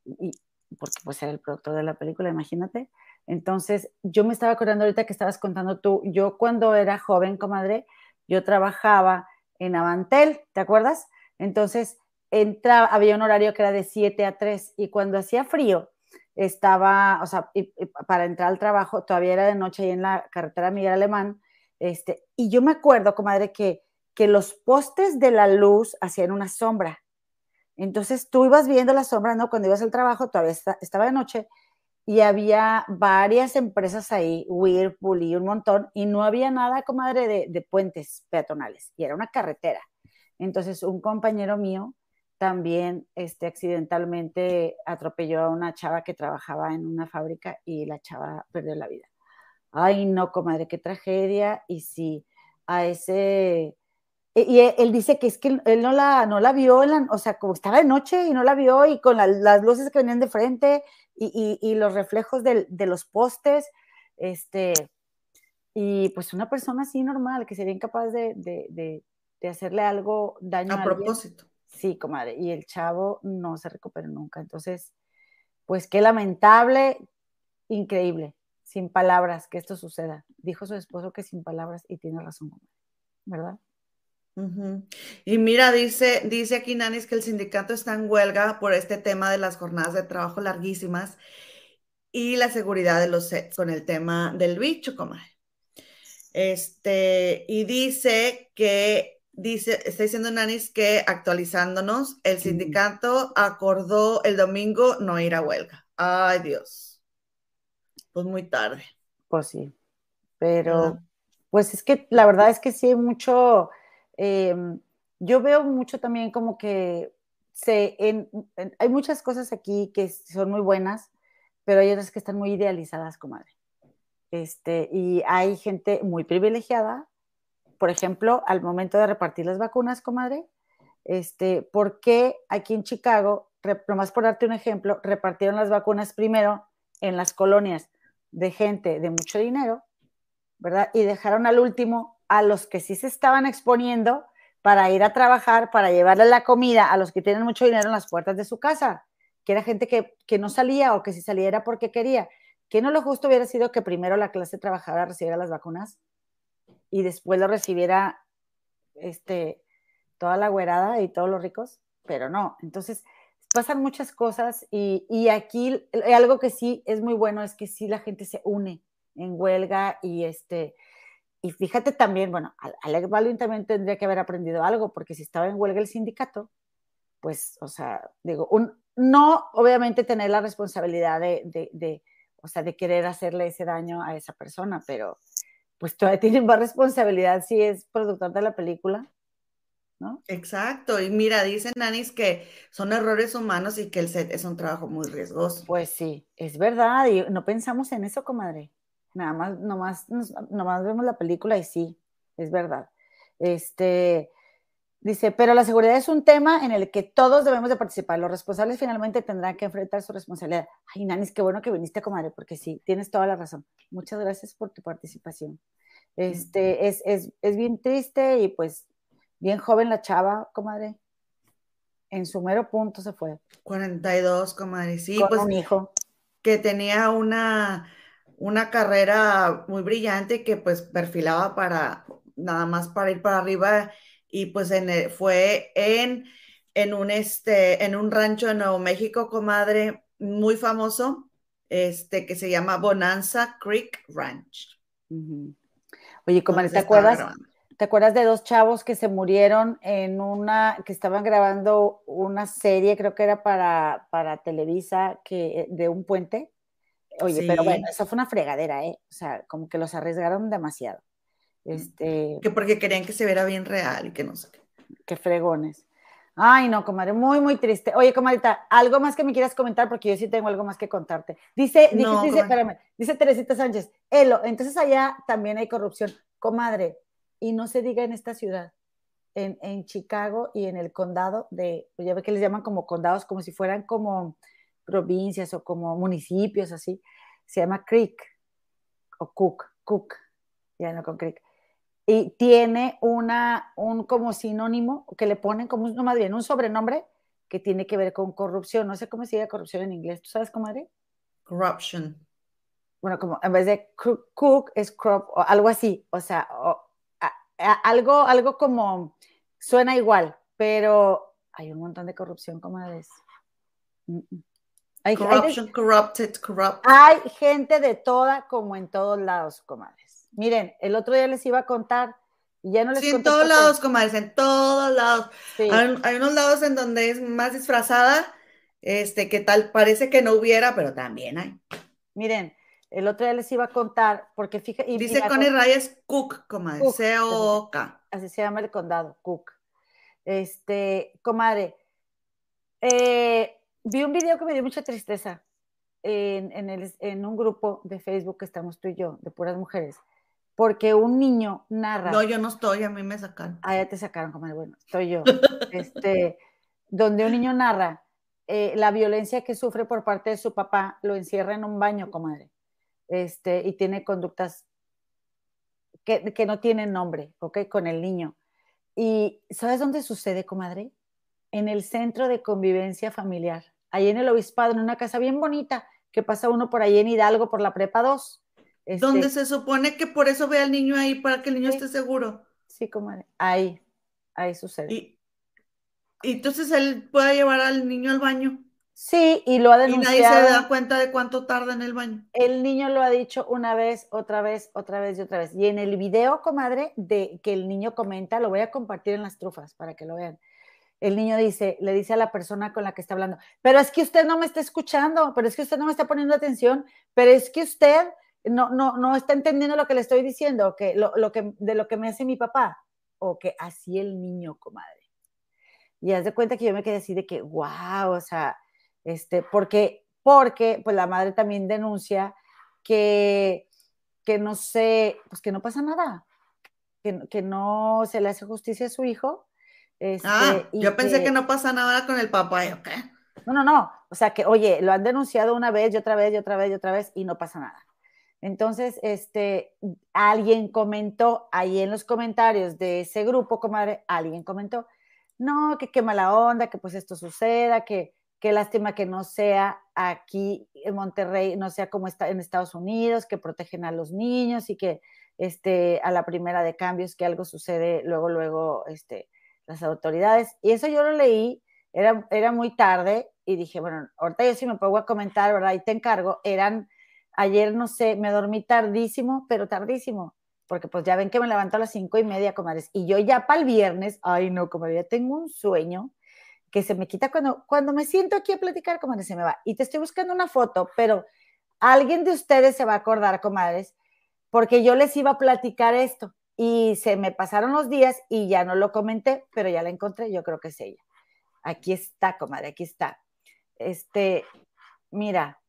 y, porque pues era el productor de la película, imagínate. Entonces, yo me estaba acordando ahorita que estabas contando tú, yo cuando era joven, comadre, yo trabajaba en Avantel, ¿te acuerdas? Entonces, entraba, había un horario que era de 7 a 3 y cuando hacía frío, estaba, o sea, para entrar al trabajo, todavía era de noche ahí en la carretera Miguel Alemán, este, y yo me acuerdo, comadre, que, que los postes de la luz hacían una sombra. Entonces tú ibas viendo la sombra, ¿no? Cuando ibas al trabajo, todavía estaba de noche, y había varias empresas ahí, Whirlpool y un montón, y no había nada, comadre, de, de puentes peatonales, y era una carretera. Entonces, un compañero mío también este, accidentalmente atropelló a una chava que trabajaba en una fábrica y la chava perdió la vida. Ay, no, comadre, qué tragedia. Y sí, a ese... Y él dice que es que él no la, no la vio, o sea, como estaba de noche y no la vio y con las luces que venían de frente y, los reflejos de los postes, este, y pues una persona así normal que sería incapaz de hacerle algo daño a, a propósito. Sí, comadre, y el chavo no se recuperó nunca. Entonces, pues qué lamentable, increíble, sin palabras que esto suceda. Dijo su esposo que sin palabras y tiene razón, ¿verdad? Y mira, dice, dice aquí Nanis que el sindicato está en huelga por este tema de las jornadas de trabajo larguísimas y la seguridad de los sets con el tema del bicho, comadre. Este, y dice que Dice, está diciendo Nanis que actualizándonos, el sindicato acordó el domingo no ir a huelga. Ay, Dios. Pues muy tarde. Pues sí. Pero, pues es que la verdad es que sí hay mucho. Em, yo veo mucho también como que se, hay muchas cosas aquí que son muy buenas, pero hay otras que están muy idealizadas, comadre. Este, y hay gente muy privilegiada por ejemplo, al momento de repartir las vacunas, comadre, este, ¿por qué aquí en Chicago, nomás por darte un ejemplo, repartieron las vacunas primero en las colonias de gente de mucho dinero, ¿verdad? Y dejaron al último a los que sí se estaban exponiendo para ir a trabajar, para llevarle la comida a los que tienen mucho dinero en las puertas de su casa, que era gente que, que no salía o que si salía era porque quería. ¿Que no lo justo hubiera sido que primero la clase trabajadora recibiera las vacunas? Y después lo recibiera este, toda la güerada y todos los ricos, pero no. Entonces, pasan muchas cosas y, y, aquí algo que sí es muy bueno es que sí la gente se une en huelga y este, y fíjate también, bueno, Alec Baldwin también tendría que haber aprendido algo, porque si estaba en huelga el sindicato, pues, o sea, digo, un, no obviamente tener la responsabilidad de, de, de, o sea, de querer hacerle ese daño a esa persona, pero pues todavía tienen más responsabilidad si es productor de la película, ¿no? Exacto, y mira, dicen Nanis que son errores humanos y que el set es un trabajo muy riesgoso. Pues sí, es verdad, y no pensamos en eso, comadre. Nada más, nomás, nomás vemos la película y sí, es verdad. Este, Dice, pero la seguridad es un tema en el que todos debemos de participar. Los responsables finalmente tendrán que enfrentar su responsabilidad. Ay, Nanis, qué bueno que viniste, comadre, porque sí, tienes toda la razón. Muchas gracias por tu participación. Este, es, es, es bien triste y pues bien joven la chava, comadre. En su mero punto se fue. 42, comadre, sí. Con pues, un hijo. Que tenía una, una carrera muy brillante que pues perfilaba para, nada más para ir para arriba y pues en, fue en, en, un, este, en un rancho de Nuevo México, comadre, muy famoso, este, que se llama Bonanza Creek Ranch. Oye, comadre, ¿te acuerdas? ¿Te acuerdas de dos chavos que se murieron en una, que estaban grabando una serie, creo que era para, para Televisa, que, de un puente? Oye, pero bueno, eso fue una fregadera, ¿eh? O sea, como que los arriesgaron demasiado. Este, que porque querían que se viera bien real y que no sé qué. Qué fregones. Ay, no, comadre, muy, muy triste. Oye, comadita, algo más que me quieras comentar, porque yo sí tengo algo más que contarte. Dice, dice, espérame, dice Teresita Sánchez, Elo, entonces allá también hay corrupción. Comadre, y no se diga en esta ciudad, en, en Chicago y en el condado de, ya ve que les llaman como condados, como si fueran como provincias o como municipios así, se llama Creek o Cook, Cook, ya no con Creek. Y tiene una, un como sinónimo que le ponen como, no más bien, un sobrenombre que tiene que ver con corrupción. No sé cómo se dice corrupción en inglés. ¿Tú sabes cómo es? Corruption. Bueno, como en vez de cook, es crop o algo así. O sea, algo, algo como suena igual, pero hay un montón de corrupción, comadres. Mm, mm. Hay, Corruption, corrupted, corrupt. Hay gente de toda como en todos lados, comadres. Miren, el otro día les iba a contar y ya no les Sí, en todos lados, comadres, en todos lados. Hay, unos lados en donde es más disfrazada, este, que tal parece que no hubiera, pero también hay. Miren, el otro día les iba a contar, porque fíjate. Dice Connie Reyes Cook, comadre, C-O-K. Así se llama el condado, Cook. Este, comadre, eh, vi un video que me dio mucha tristeza en, un grupo de Facebook que estamos tú y yo, de puras mujeres, porque un niño narra. No, yo no estoy, a mí me sacaron. Ah, ya te sacaron, comadre, bueno, estoy yo. *laughs* este, donde un niño narra eh, la violencia que sufre por parte de su papá, lo encierra en un baño, comadre, este, y tiene conductas que, que no tienen nombre, ¿ok? Con el niño. ¿Y sabes dónde sucede, comadre? En el centro de convivencia familiar ahí en el obispado, en una casa bien bonita, que pasa uno por ahí en Hidalgo, por la prepa 2. Este, donde se supone que por eso ve al niño ahí, para que el niño esté seguro. Sí, como ahí, ahí sucede. Y, entonces él puede llevar al niño al baño. Sí, y lo ha denunciado. Y nadie se da cuenta de cuánto tarda en el baño. El niño lo ha dicho una vez, otra vez, otra vez y otra vez. Y en el video, comadre, de que el niño comenta, lo voy a compartir en las trufas para que lo vean el niño dice, le dice a la persona con la que está hablando, pero es que usted no me está escuchando, pero es que usted no me está poniendo atención, pero es que usted no, no, no está entendiendo lo que le estoy diciendo, que lo, que, de lo que me hace mi papá, o que así el niño, comadre. Y haz de cuenta que yo me quedé así de que, wow, o sea, este, porque, porque, pues la madre también denuncia que, que no sé, pues que no pasa nada, que, que no se le hace justicia a su hijo, este, ah, yo pensé que, no pasa nada con el papá, ¿ok? No, no, no. O sea que, oye, lo han denunciado una vez y otra vez y otra vez y otra vez y no pasa nada. Entonces, este, alguien comentó ahí en los comentarios de ese grupo, comadre, alguien comentó, no, que qué mala onda, que pues esto suceda, que qué lástima que no sea aquí en Monterrey, no sea como está en Estados Unidos, que protegen a los niños y que este, a la primera de cambios que algo sucede, luego, luego, este, las autoridades. Y eso yo lo leí, era, era muy tarde y dije, bueno, ahorita yo sí me pongo a comentar, ¿verdad? Y te encargo, eran, ayer no sé, me dormí tardísimo, pero tardísimo, porque pues ya ven que me levanto a las cinco y media, comadres, y yo ya para el viernes, ay no, comadre, ya tengo un sueño que se me quita cuando, cuando me siento aquí a platicar, comadres, se me va. Y te estoy buscando una foto, pero alguien de ustedes se va a acordar, comadres, porque yo les iba a platicar esto y se me pasaron los días y ya no lo comenté, pero ya la encontré, yo creo que es ella. Aquí está, comadre, aquí está. Este, mira,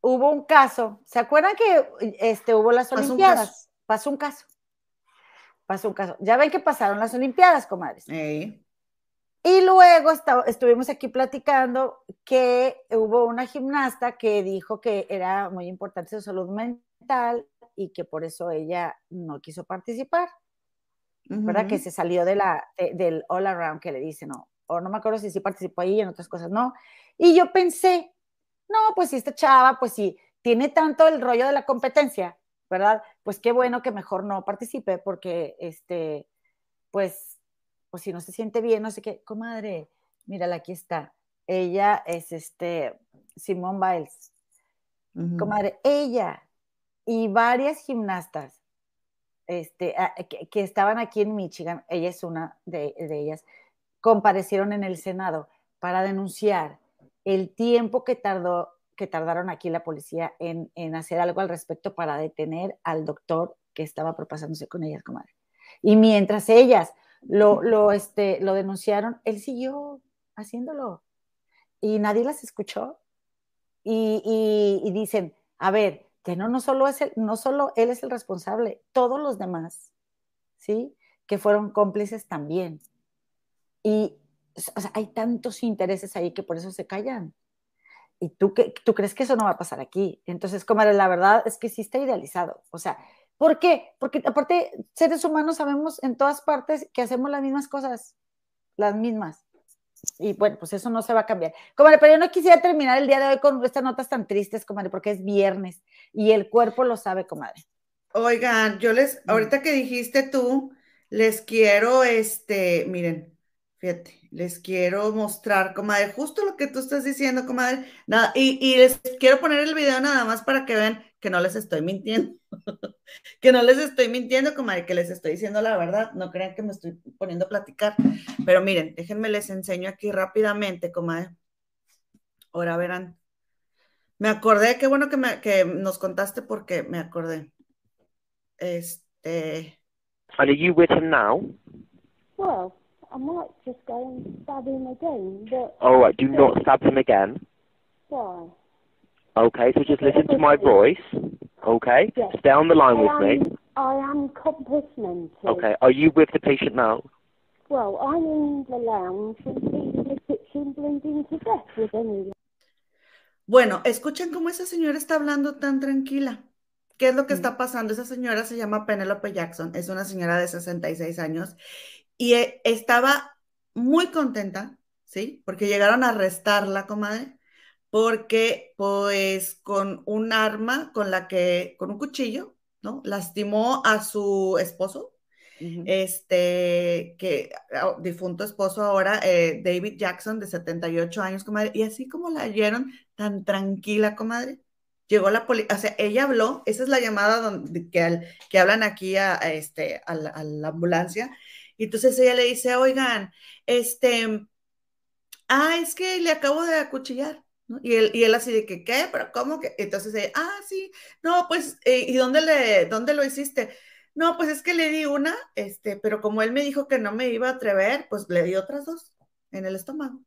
hubo un caso, ¿se acuerdan que este, hubo las Olimpiadas? Pasó un caso. Pasó un caso. Ya ven que pasaron las Olimpiadas, comadres. Y luego estuvimos aquí platicando que hubo una gimnasta que dijo que era muy importante su salud mental y que por eso ella no quiso participar, ¿verdad? Que se salió de la, del all around que le dicen, no, o no me acuerdo si sí participó ahí en otras cosas, no. Y yo pensé, no, pues si esta chava, pues si tiene tanto el rollo de la competencia, ¿verdad? Pues qué bueno que mejor no participe porque, este, pues, pues si no se siente bien, no sé qué, comadre, mírala, aquí está. Ella es este, Simone Biles. Comadre, ella y varias gimnastas este, que, estaban aquí en Michigan, ella es una de, ellas, comparecieron en el Senado para denunciar el tiempo que tardó que tardaron aquí la policía en, en, hacer algo al respecto para detener al doctor que estaba propasándose con ellas, comadre. Y mientras ellas lo, lo, este, lo denunciaron, él siguió haciéndolo y nadie las escuchó. Y, y, dicen, a ver, que no, no, solo es el, no solo él es el responsable, todos los demás, ¿sí? Que fueron cómplices también. Y o sea, hay tantos intereses ahí que por eso se callan. ¿Y tú, qué, tú crees que eso no va a pasar aquí? Entonces, como la verdad es que sí está idealizado. O sea, ¿por qué? Porque aparte, seres humanos sabemos en todas partes que hacemos las mismas cosas, las mismas. Y bueno, pues eso no se va a cambiar. Comadre, pero yo no quisiera terminar el día de hoy con estas notas tan tristes, comadre, porque es viernes y el cuerpo lo sabe, comadre. Oigan, yo les, ahorita que dijiste tú, les quiero, este, miren, fíjate, les quiero mostrar, comadre, justo lo que tú estás diciendo, comadre. Nada, y, y les quiero poner el video nada más para que vean que no les estoy mintiendo. *laughs* que no les estoy mintiendo, comadre, que les estoy diciendo la verdad. No crean que me estoy poniendo a platicar. Pero miren, déjenme les enseño aquí rápidamente, comadre. Ahora verán. Me acordé, qué bueno que, me, que nos contaste porque me acordé. Este. Are you with him now? Well, I might just go and stab him again, but... All right, do not stab him again. Why? Okay, so just listen to my voice. Okay? Yes. Stay on the line I with am, me. I am compartmented. Okay, are you with the patient now? Well, I'm in the lounge and he's in the kitchen bleeding to death with anyone. Bueno, escuchen cómo esa señora está hablando tan tranquila. ¿Qué es lo que está pasando? Esa señora se llama Penelope Jackson, es una señora de 66 años y eh, estaba muy contenta, ¿sí? Porque llegaron a arrestarla, comadre, porque pues con un arma con la que, con un cuchillo, ¿no? Lastimó a su esposo, este, que ah, difunto esposo ahora, eh, David Jackson, de 78 años, comadre, y así como la oyeron tan tranquila, comadre, llegó la policía, o sea, ella habló, esa es la llamada donde, que, que hablan aquí a, este, a la, a la ambulancia, y entonces ella le dice, oigan, este, ah, es que le acabo de acuchillar. Y, él, y él así de que, ¿qué? ¿Pero cómo que? Entonces, ella, ah, sí, no, pues, eh, ¿y dónde, le, dónde lo hiciste? No, pues es que le di una, este, pero como él me dijo que no me iba a atrever, pues le di otras dos en el estómago.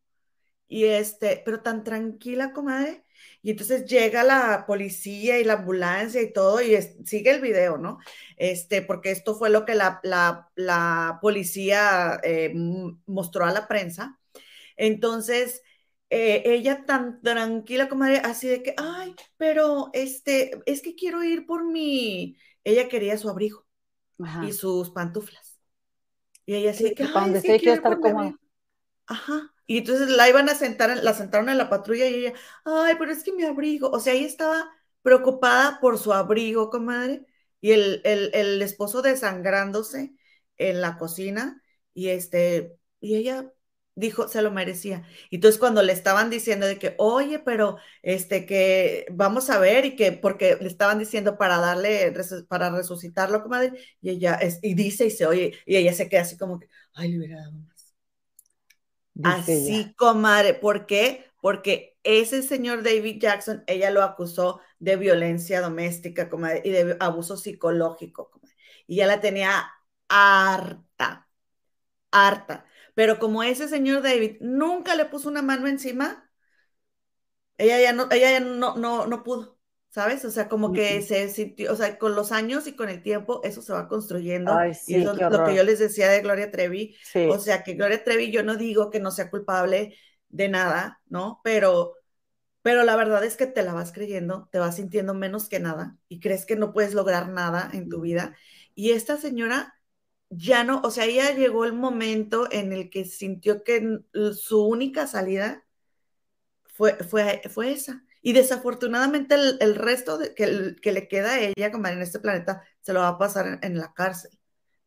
Y este, pero tan tranquila, comadre. Y entonces llega la policía y la ambulancia y todo, y sigue el video, ¿no? Este, porque esto fue lo que la, la, policía eh, mostró a la prensa. Entonces, eh, ella tan tranquila como así de que, ay, pero este, es que quiero ir por mi, ella quería su abrigo y sus pantuflas. Y ella así de que, ay, es que quiero estar cómoda. Ajá. Y entonces la iban a sentar, la sentaron en la patrulla y ella, ay, pero es que mi abrigo, o sea, ella estaba preocupada por su abrigo, comadre, y el, el, el esposo desangrándose en la cocina, y este, y ella dijo, se lo merecía. Y entonces cuando le estaban diciendo de que, oye, pero este, que vamos a ver y que, porque le estaban diciendo para darle, para resucitarlo, comadre, y ella, es, y dice y se oye, y ella se queda así como que, ay, le hubiera dado así, comadre, ¿por qué? Porque ese señor David Jackson, ella lo acusó de violencia doméstica, y de abuso psicológico. Y ya la tenía harta, harta. Pero como ese señor David nunca le puso una mano encima, ella ya no, ella ya no, no, no pudo, ¿sabes? O sea, como que se sintió, o sea, con los años y con el tiempo eso se va construyendo. y eso es lo que yo les decía de Gloria Trevi. O sea, que Gloria Trevi, yo no digo que no sea culpable de nada, ¿no? Pero, pero la verdad es que te la vas creyendo, te vas sintiendo menos que nada y crees que no puedes lograr nada en tu vida. Y esta señora ya no, o sea, ya llegó el momento en el que sintió que su única salida fue, fue, fue esa. Y desafortunadamente el, resto de, que, que, le queda a ella, como en este planeta, se lo va a pasar en, la cárcel,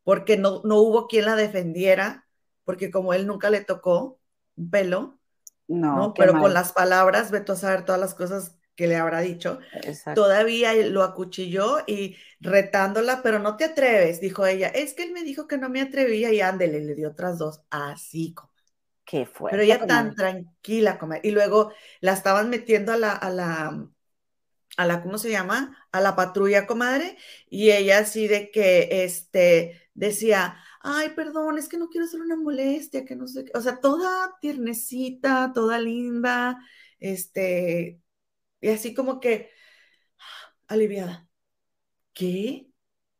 porque no, no, hubo quien la defendiera, porque como él nunca le tocó un pelo, no, pero con las palabras, vete a saber todas las cosas que le habrá dicho, Exacto. todavía lo acuchilló y retándola, pero no te atreves, dijo ella. Es que él me dijo que no me atrevía y ándele, le dio otras dos, así como. Qué fuerte. Pero ella tan tranquila, comadre. Y luego la estaban metiendo a la, a la, a la, ¿cómo se llama? A la patrulla, comadre. Y ella así de que, este, decía, ay, perdón, es que no quiero hacer una molestia, que no sé qué. O sea, toda tiernecita, toda linda, este, y así como que, aliviada. ¿Qué?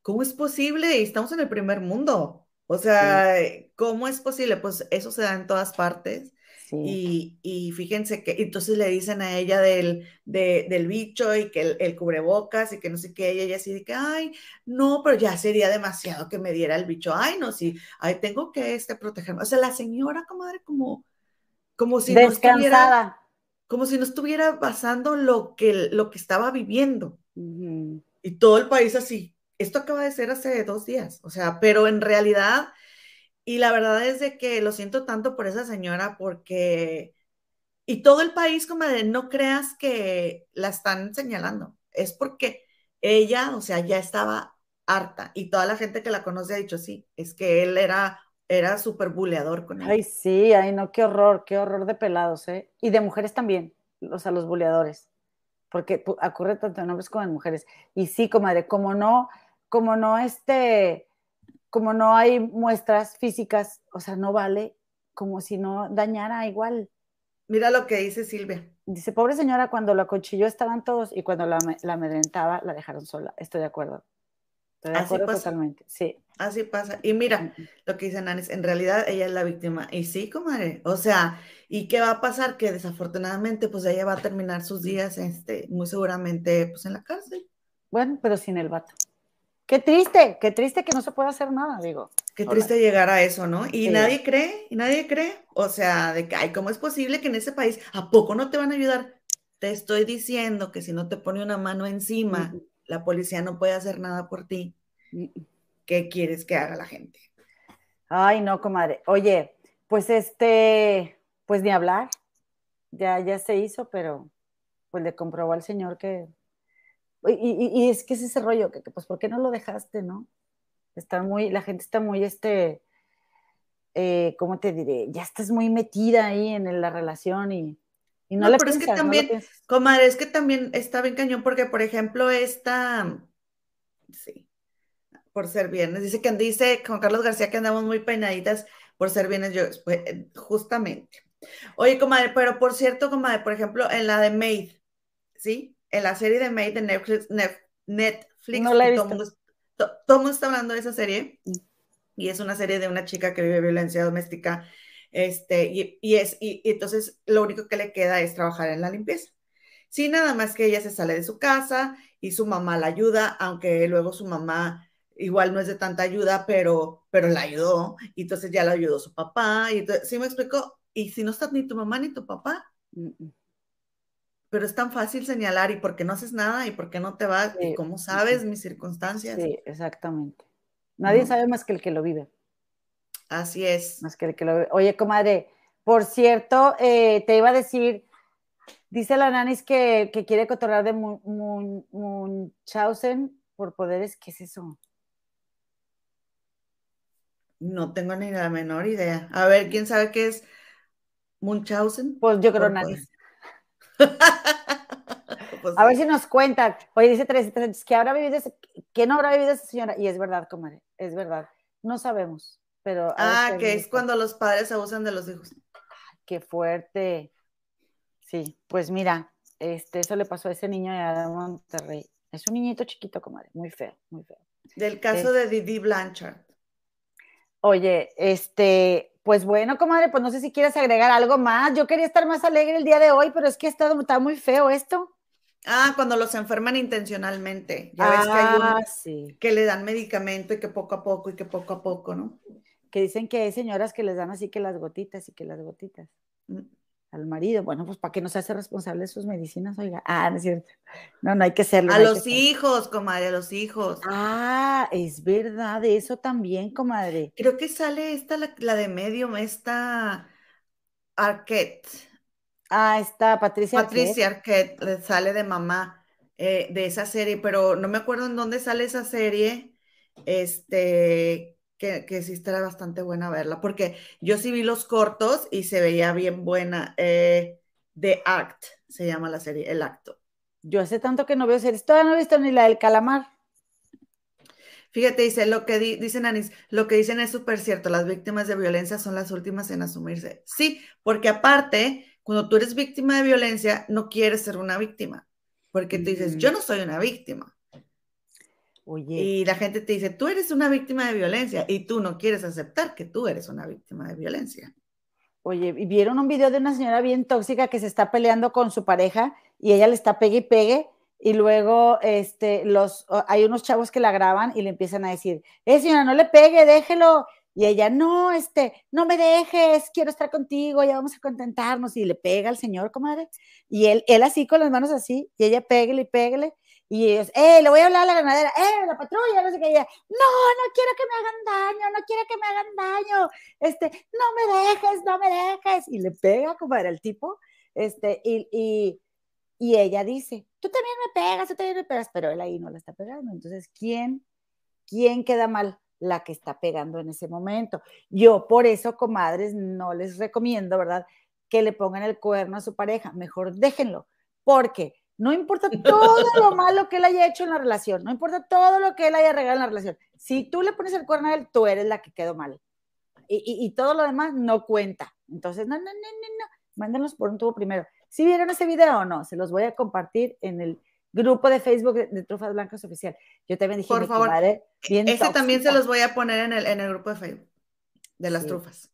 ¿Cómo es posible? Estamos en el primer mundo. O sea, ¿cómo es posible? Pues eso se da en todas partes. Sí. Y, y fíjense que entonces le dicen a ella del, de- del bicho y que el, el cubrebocas y que no sé qué, y ella así de que, ay, no, pero ya sería demasiado que me diera el bicho, ay, no, sí, ay, tengo que este, protegerme. O sea, la señora, comadre, como, como si no estuviera, Descansada. como si no estuviera basando lo que, lo que estaba viviendo. Y todo el país así. Esto acaba de ser hace dos días, o sea, pero en realidad, y la verdad es de que lo siento tanto por esa señora porque, y todo el país como de no creas que la están señalando, es porque ella, o sea, ya estaba harta y toda la gente que la conoce ha dicho, sí, es que él era, era súper buleador con ella. Ay, sí, ay, no, qué horror, qué horror de pelados, ¿eh? Y de mujeres también, o sea, los buleadores, porque ocurre tanto en hombres como en mujeres. Y sí, comadre, como no, como no, este, como no hay muestras físicas, o sea, no vale, como si no dañara igual. Mira lo que dice Silvia. Dice, pobre señora, cuando la cuchilló estaban todos y cuando la, la amedrentaba la dejaron sola. Estoy de acuerdo. Estoy de Así acuerdo pasa. totalmente. Sí. Así pasa. Y mira, lo que dice Nanis, en realidad ella es la víctima. Y sí, comadre. O sea, ¿y qué va a pasar? Que desafortunadamente, pues ella va a terminar sus días, este, muy seguramente, pues en la cárcel. Bueno, pero sin el vato. Qué triste, qué triste que no se pueda hacer nada, digo. Qué Hola. triste llegar a eso, ¿no? Y Sí. nadie cree, y nadie cree. O sea, de que, ay, ¿cómo es posible que en ese país, ¿a poco no te van a ayudar? Te estoy diciendo que si no te pone una mano encima, Mm. la policía no puede hacer nada por ti. ¿Qué quieres que haga la gente? Ay, no, comadre. Oye, pues este, pues ni hablar. Ya, ya se hizo, pero pues le comprobó al señor que. Y, y- y es que es ese rollo, que, que, pues, ¿por qué no lo dejaste, no? Está muy, la gente está muy, este, eh, ¿cómo te diré? Ya estás muy metida ahí en la relación y, y no, No, le pero es que no también- piensas. Comadre, es que también está bien cañón porque, por ejemplo, esta, sí, por ser viernes, dice que dice Juan Carlos García que andamos muy peinaditas por ser viernes, yo, pues, justamente. Oye, comadre, pero por cierto, comadre, por ejemplo, en la de Maid, ¿sí? En la serie de Maid de Netflix, Netflix, No la he que todo mundo, to- todo mundo está hablando de esa serie, y es una serie de una chica que vive violencia doméstica, este, y, y es, y, y entonces lo único que le queda es trabajar en la limpieza. Sí, nada más que ella se sale de su casa y su mamá la ayuda, aunque luego su mamá igual no es de tanta ayuda, pero, pero la ayudó, y entonces ya la ayudó su papá, y entonces, ¿sí me explicó? Y si no está ni tu mamá ni tu papá, Mm, mm. Pero es tan fácil señalar, ¿y por qué no haces nada? ¿Y por qué no te vas? Sí. ¿Y cómo sabes mis circunstancias? Sí, exactamente. Nadie No. sabe más que el que lo vive. Así es. Más que el que lo ve. Oye, comadre, por cierto, eh, te iba a decir, dice la nanis que, que quiere cotorrear de Mun- Mun- Munchausen por poderes. ¿Qué es eso? No tengo ni la menor idea. A ver, ¿quién sabe qué es Munchausen? Pues yo creo nanis. *laughs* Pues A ver si nos cuentan. Oye, dice Teresita Sánchez, ¿qué habrá vivido ese- ¿Qué no habrá vivido esa señora? Y es verdad, comadre, es verdad. No sabemos, pero. Ah, que es cuando los padres abusan de los hijos. Qué fuerte. Sí, pues mira, este, eso le pasó a ese niño de Monterrey. Es un niñito chiquito, comadre, muy feo, muy feo. Del caso de Didi Blanchard. Oye, este, pues bueno, comadre, pues no sé si quieres agregar algo más. Yo quería estar más alegre el día de hoy, pero es que está, está muy feo esto. Ah, cuando los enferman intencionalmente. Ya ves que hay ah, unos sí. que le dan medicamento y que poco a poco y que poco a poco, ¿no? Que dicen que hay señoras que les dan así que las gotitas y que las gotitas Mm. Al marido. Bueno, pues para que no se hace responsable de sus medicinas, oiga. Ah, no es cierto. No, no hay que serlo. A no los hijos, comadre, a los hijos. Ah, es verdad, eso también, comadre. Creo que sale esta, la, la de Medium, esta Arquette. Ah, está Patricia. Arquette. Patricia Arquette le sale de mamá eh, de esa serie, pero no me acuerdo en dónde sale esa serie. Este, que, que sí estará bastante buena verla, porque yo sí vi los cortos y se veía bien buena. Eh, The Act se llama la serie, El Acto. Yo hace tanto que no veo series. Todavía no he visto ni la del calamar. Fíjate, dice lo que di, dice Nanis, lo que dicen es súper cierto, las víctimas de violencia son las últimas en asumirse. Sí, porque aparte, cuando tú eres víctima de violencia, no quieres ser una víctima, porque tú dices, yo no soy una víctima. Oye, Y la gente te dice, tú eres una víctima de violencia y tú no quieres aceptar que tú eres una víctima de violencia. oye, ¿y vieron un video de una señora bien tóxica que se está peleando con su pareja y ella le está pegue y pegue y luego este, los, hay unos chavos que la graban y le empiezan a decir, eh señora, no le pegue, déjelo. Y ella, no, este, no me dejes, quiero estar contigo, ya vamos a contentarnos. Y le pega al señor, comadre. Y él, él así, con las manos así, y ella pégale y pégale. Y ellos, eh, le voy a hablar a la ganadera, eh, la patrulla, no sé qué. Ella, no, no quiero que me hagan daño, no quiero que me hagan daño. Este, no me dejes, no me dejes. Y le pega, comadre, al tipo. Este, y, y, y ella dice, tú también me pegas, tú también me pegas, pero él ahí no la está pegando. Entonces, ¿quién, quién queda mal? La que está pegando en ese momento. Yo por eso, comadres, no les recomiendo, ¿verdad? Que le pongan el cuerno a su pareja. Mejor déjenlo, porque no importa todo lo *laughs* malo que él haya hecho en la relación, no importa todo lo que él haya regalado en la relación. Si tú le pones el cuerno a él, tú eres la que quedó mal. Y, y, y todo lo demás no cuenta. Entonces, no, no, no, no, no. Mándenos por un tubo primero. Si vieron ese video o no, se los voy a compartir en el grupo de Facebook de, de Trufas Blancas Oficial. Yo también dije, Por favor, comadre, bien Ese también se los voy a poner en el, en el grupo de Facebook de las Sí. trufas.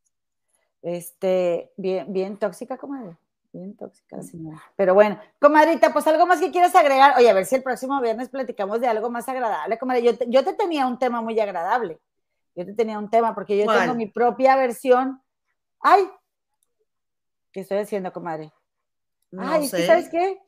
Este, bien, bien tóxica, comadre. Bien tóxica, la señora. Pero bueno, comadrita, pues algo más que quieras agregar. Oye, a ver si el próximo viernes platicamos de algo más agradable, comadre. Yo te, yo te tenía un tema muy agradable. Yo te tenía un tema, porque yo ¿Cuál? tengo mi propia versión. ¡Ay! ¿Qué estoy haciendo, comadre? No Ay, es que, sé. ¿sabes qué?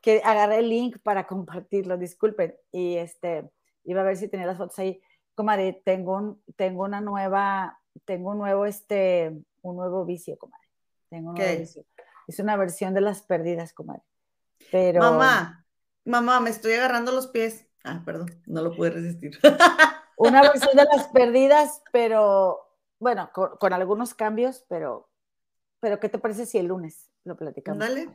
Que agarré el link para compartirlo, disculpen. Y este, iba a ver si tenía las fotos ahí. Comadre, tengo, un, tengo una nueva, tengo un nuevo, este, un nuevo vicio, comadre. Tengo un nuevo vicio. Es una versión de las perdidas, comadre. Pero. Mamá, mamá, me estoy agarrando los pies. Ah, perdón, no lo pude resistir. *laughs* Una versión de las *laughs* perdidas, pero bueno, con, con algunos cambios, pero, pero ¿qué te parece si el lunes lo platicamos? Dale.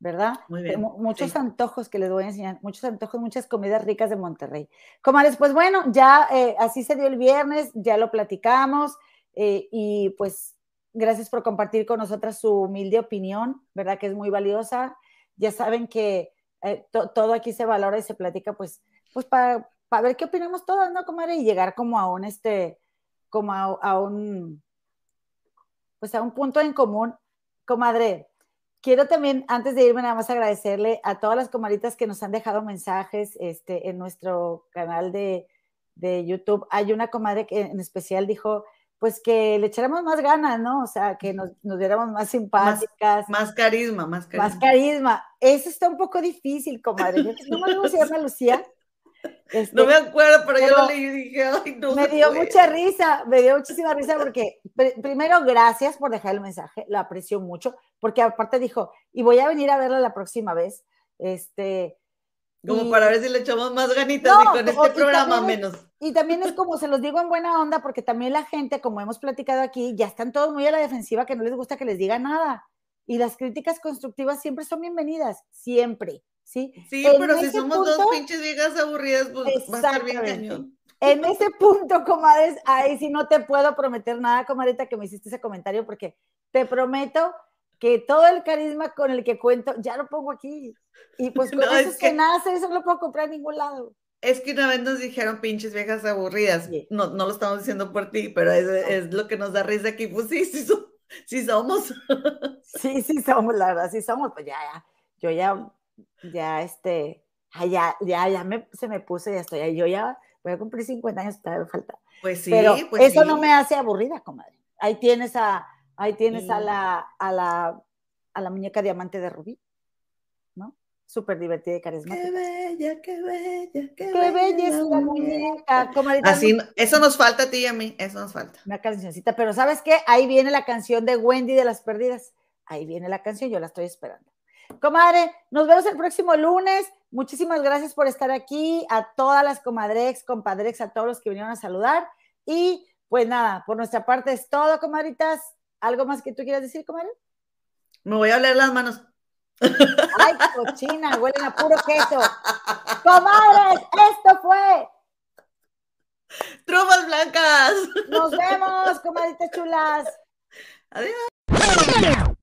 ¿verdad? Muy bien, Mu- Muchos sí. antojos que les voy a enseñar, muchos antojos, muchas comidas ricas de Monterrey. Comadres, pues bueno, ya eh, así se dio el viernes, ya lo platicamos eh, y pues gracias por compartir con nosotras su humilde opinión, ¿verdad? Que es muy valiosa. Ya saben que eh, to- todo aquí se valora y se platica, pues, pues para, para ver qué opinamos todas, ¿no, comadre? Y llegar como a un, este, como a, un, pues a un punto en común. Comadre, quiero también, antes de irme, nada más agradecerle a todas las comadritas que nos han dejado mensajes este, en nuestro canal de, de YouTube. Hay una comadre que en especial dijo, pues que le echáramos más ganas, ¿no? O sea, que nos, nos viéramos más simpáticas, más, Más carisma, más carisma. carisma. Eso está un poco difícil, comadre. Yo no me acuerdo cómo se llama Lucía. Este, No me acuerdo, pero, yo pero lo leí y dije, ay, no me dio puede". mucha risa, me dio muchísima risa porque pr- primero gracias por dejar el mensaje, lo aprecio mucho, porque aparte dijo, y voy a venir a verla la próxima vez, este, Como y- para ver si le echamos más ganitas No, y con este programa también- menos. y también es como se los digo en buena onda, porque también la gente, como hemos platicado aquí, ya están todos muy a la defensiva, que no les gusta que les diga nada, y las críticas constructivas siempre son bienvenidas, siempre, ¿sí? Sí, En pero si somos dos punto- pinches viejas aburridas, pues va a estar bien cañón. En ese punto, comadres, ahí sí no te puedo prometer nada, comadrita, que me hiciste ese comentario, porque te prometo que todo el carisma con el que cuento, ya lo pongo aquí. Y pues *laughs* con No, eso es se que- nace, eso no lo puedo comprar en ningún lado. Es que una vez nos dijeron pinches viejas aburridas. Sí. No, no lo estamos diciendo por ti, pero es, es lo que nos da risa aquí. Pues sí, sí, so- sí somos. *laughs* Sí, sí somos, la verdad, sí somos, pues ya, ya, yo ya, ya, este, ya, ya, ya me, se me puso, ya estoy, ahí, yo ya voy a cumplir 50 años, todavía me falta. Pues sí, Pero pues eso sí. no me hace aburrida, comadre. Ahí tienes a, ahí tienes a la, a la, a la muñeca diamante de Rubí, ¿no? Súper divertida y Qué carismática. bella, qué bella, qué, Qué bella es la muñeca, comadre. Así, eso nos falta a ti y a mí, eso nos falta. Una cancioncita, pero ¿sabes qué? Ahí viene la canción de Wendy de las Perdidas. ahí viene la canción, yo la estoy esperando. Comadre, nos vemos el próximo lunes. Muchísimas gracias por estar aquí, a todas las comadrex, compadrex, a todos los que vinieron a saludar. Y pues nada, por nuestra parte es todo, comadritas. ¿Algo más que tú quieras decir, comadre? Me voy a oler las manos. Ay, cochina, huelen a puro queso. Comadres, esto fue. Trufas blancas. Nos vemos, comadritas chulas. Adiós.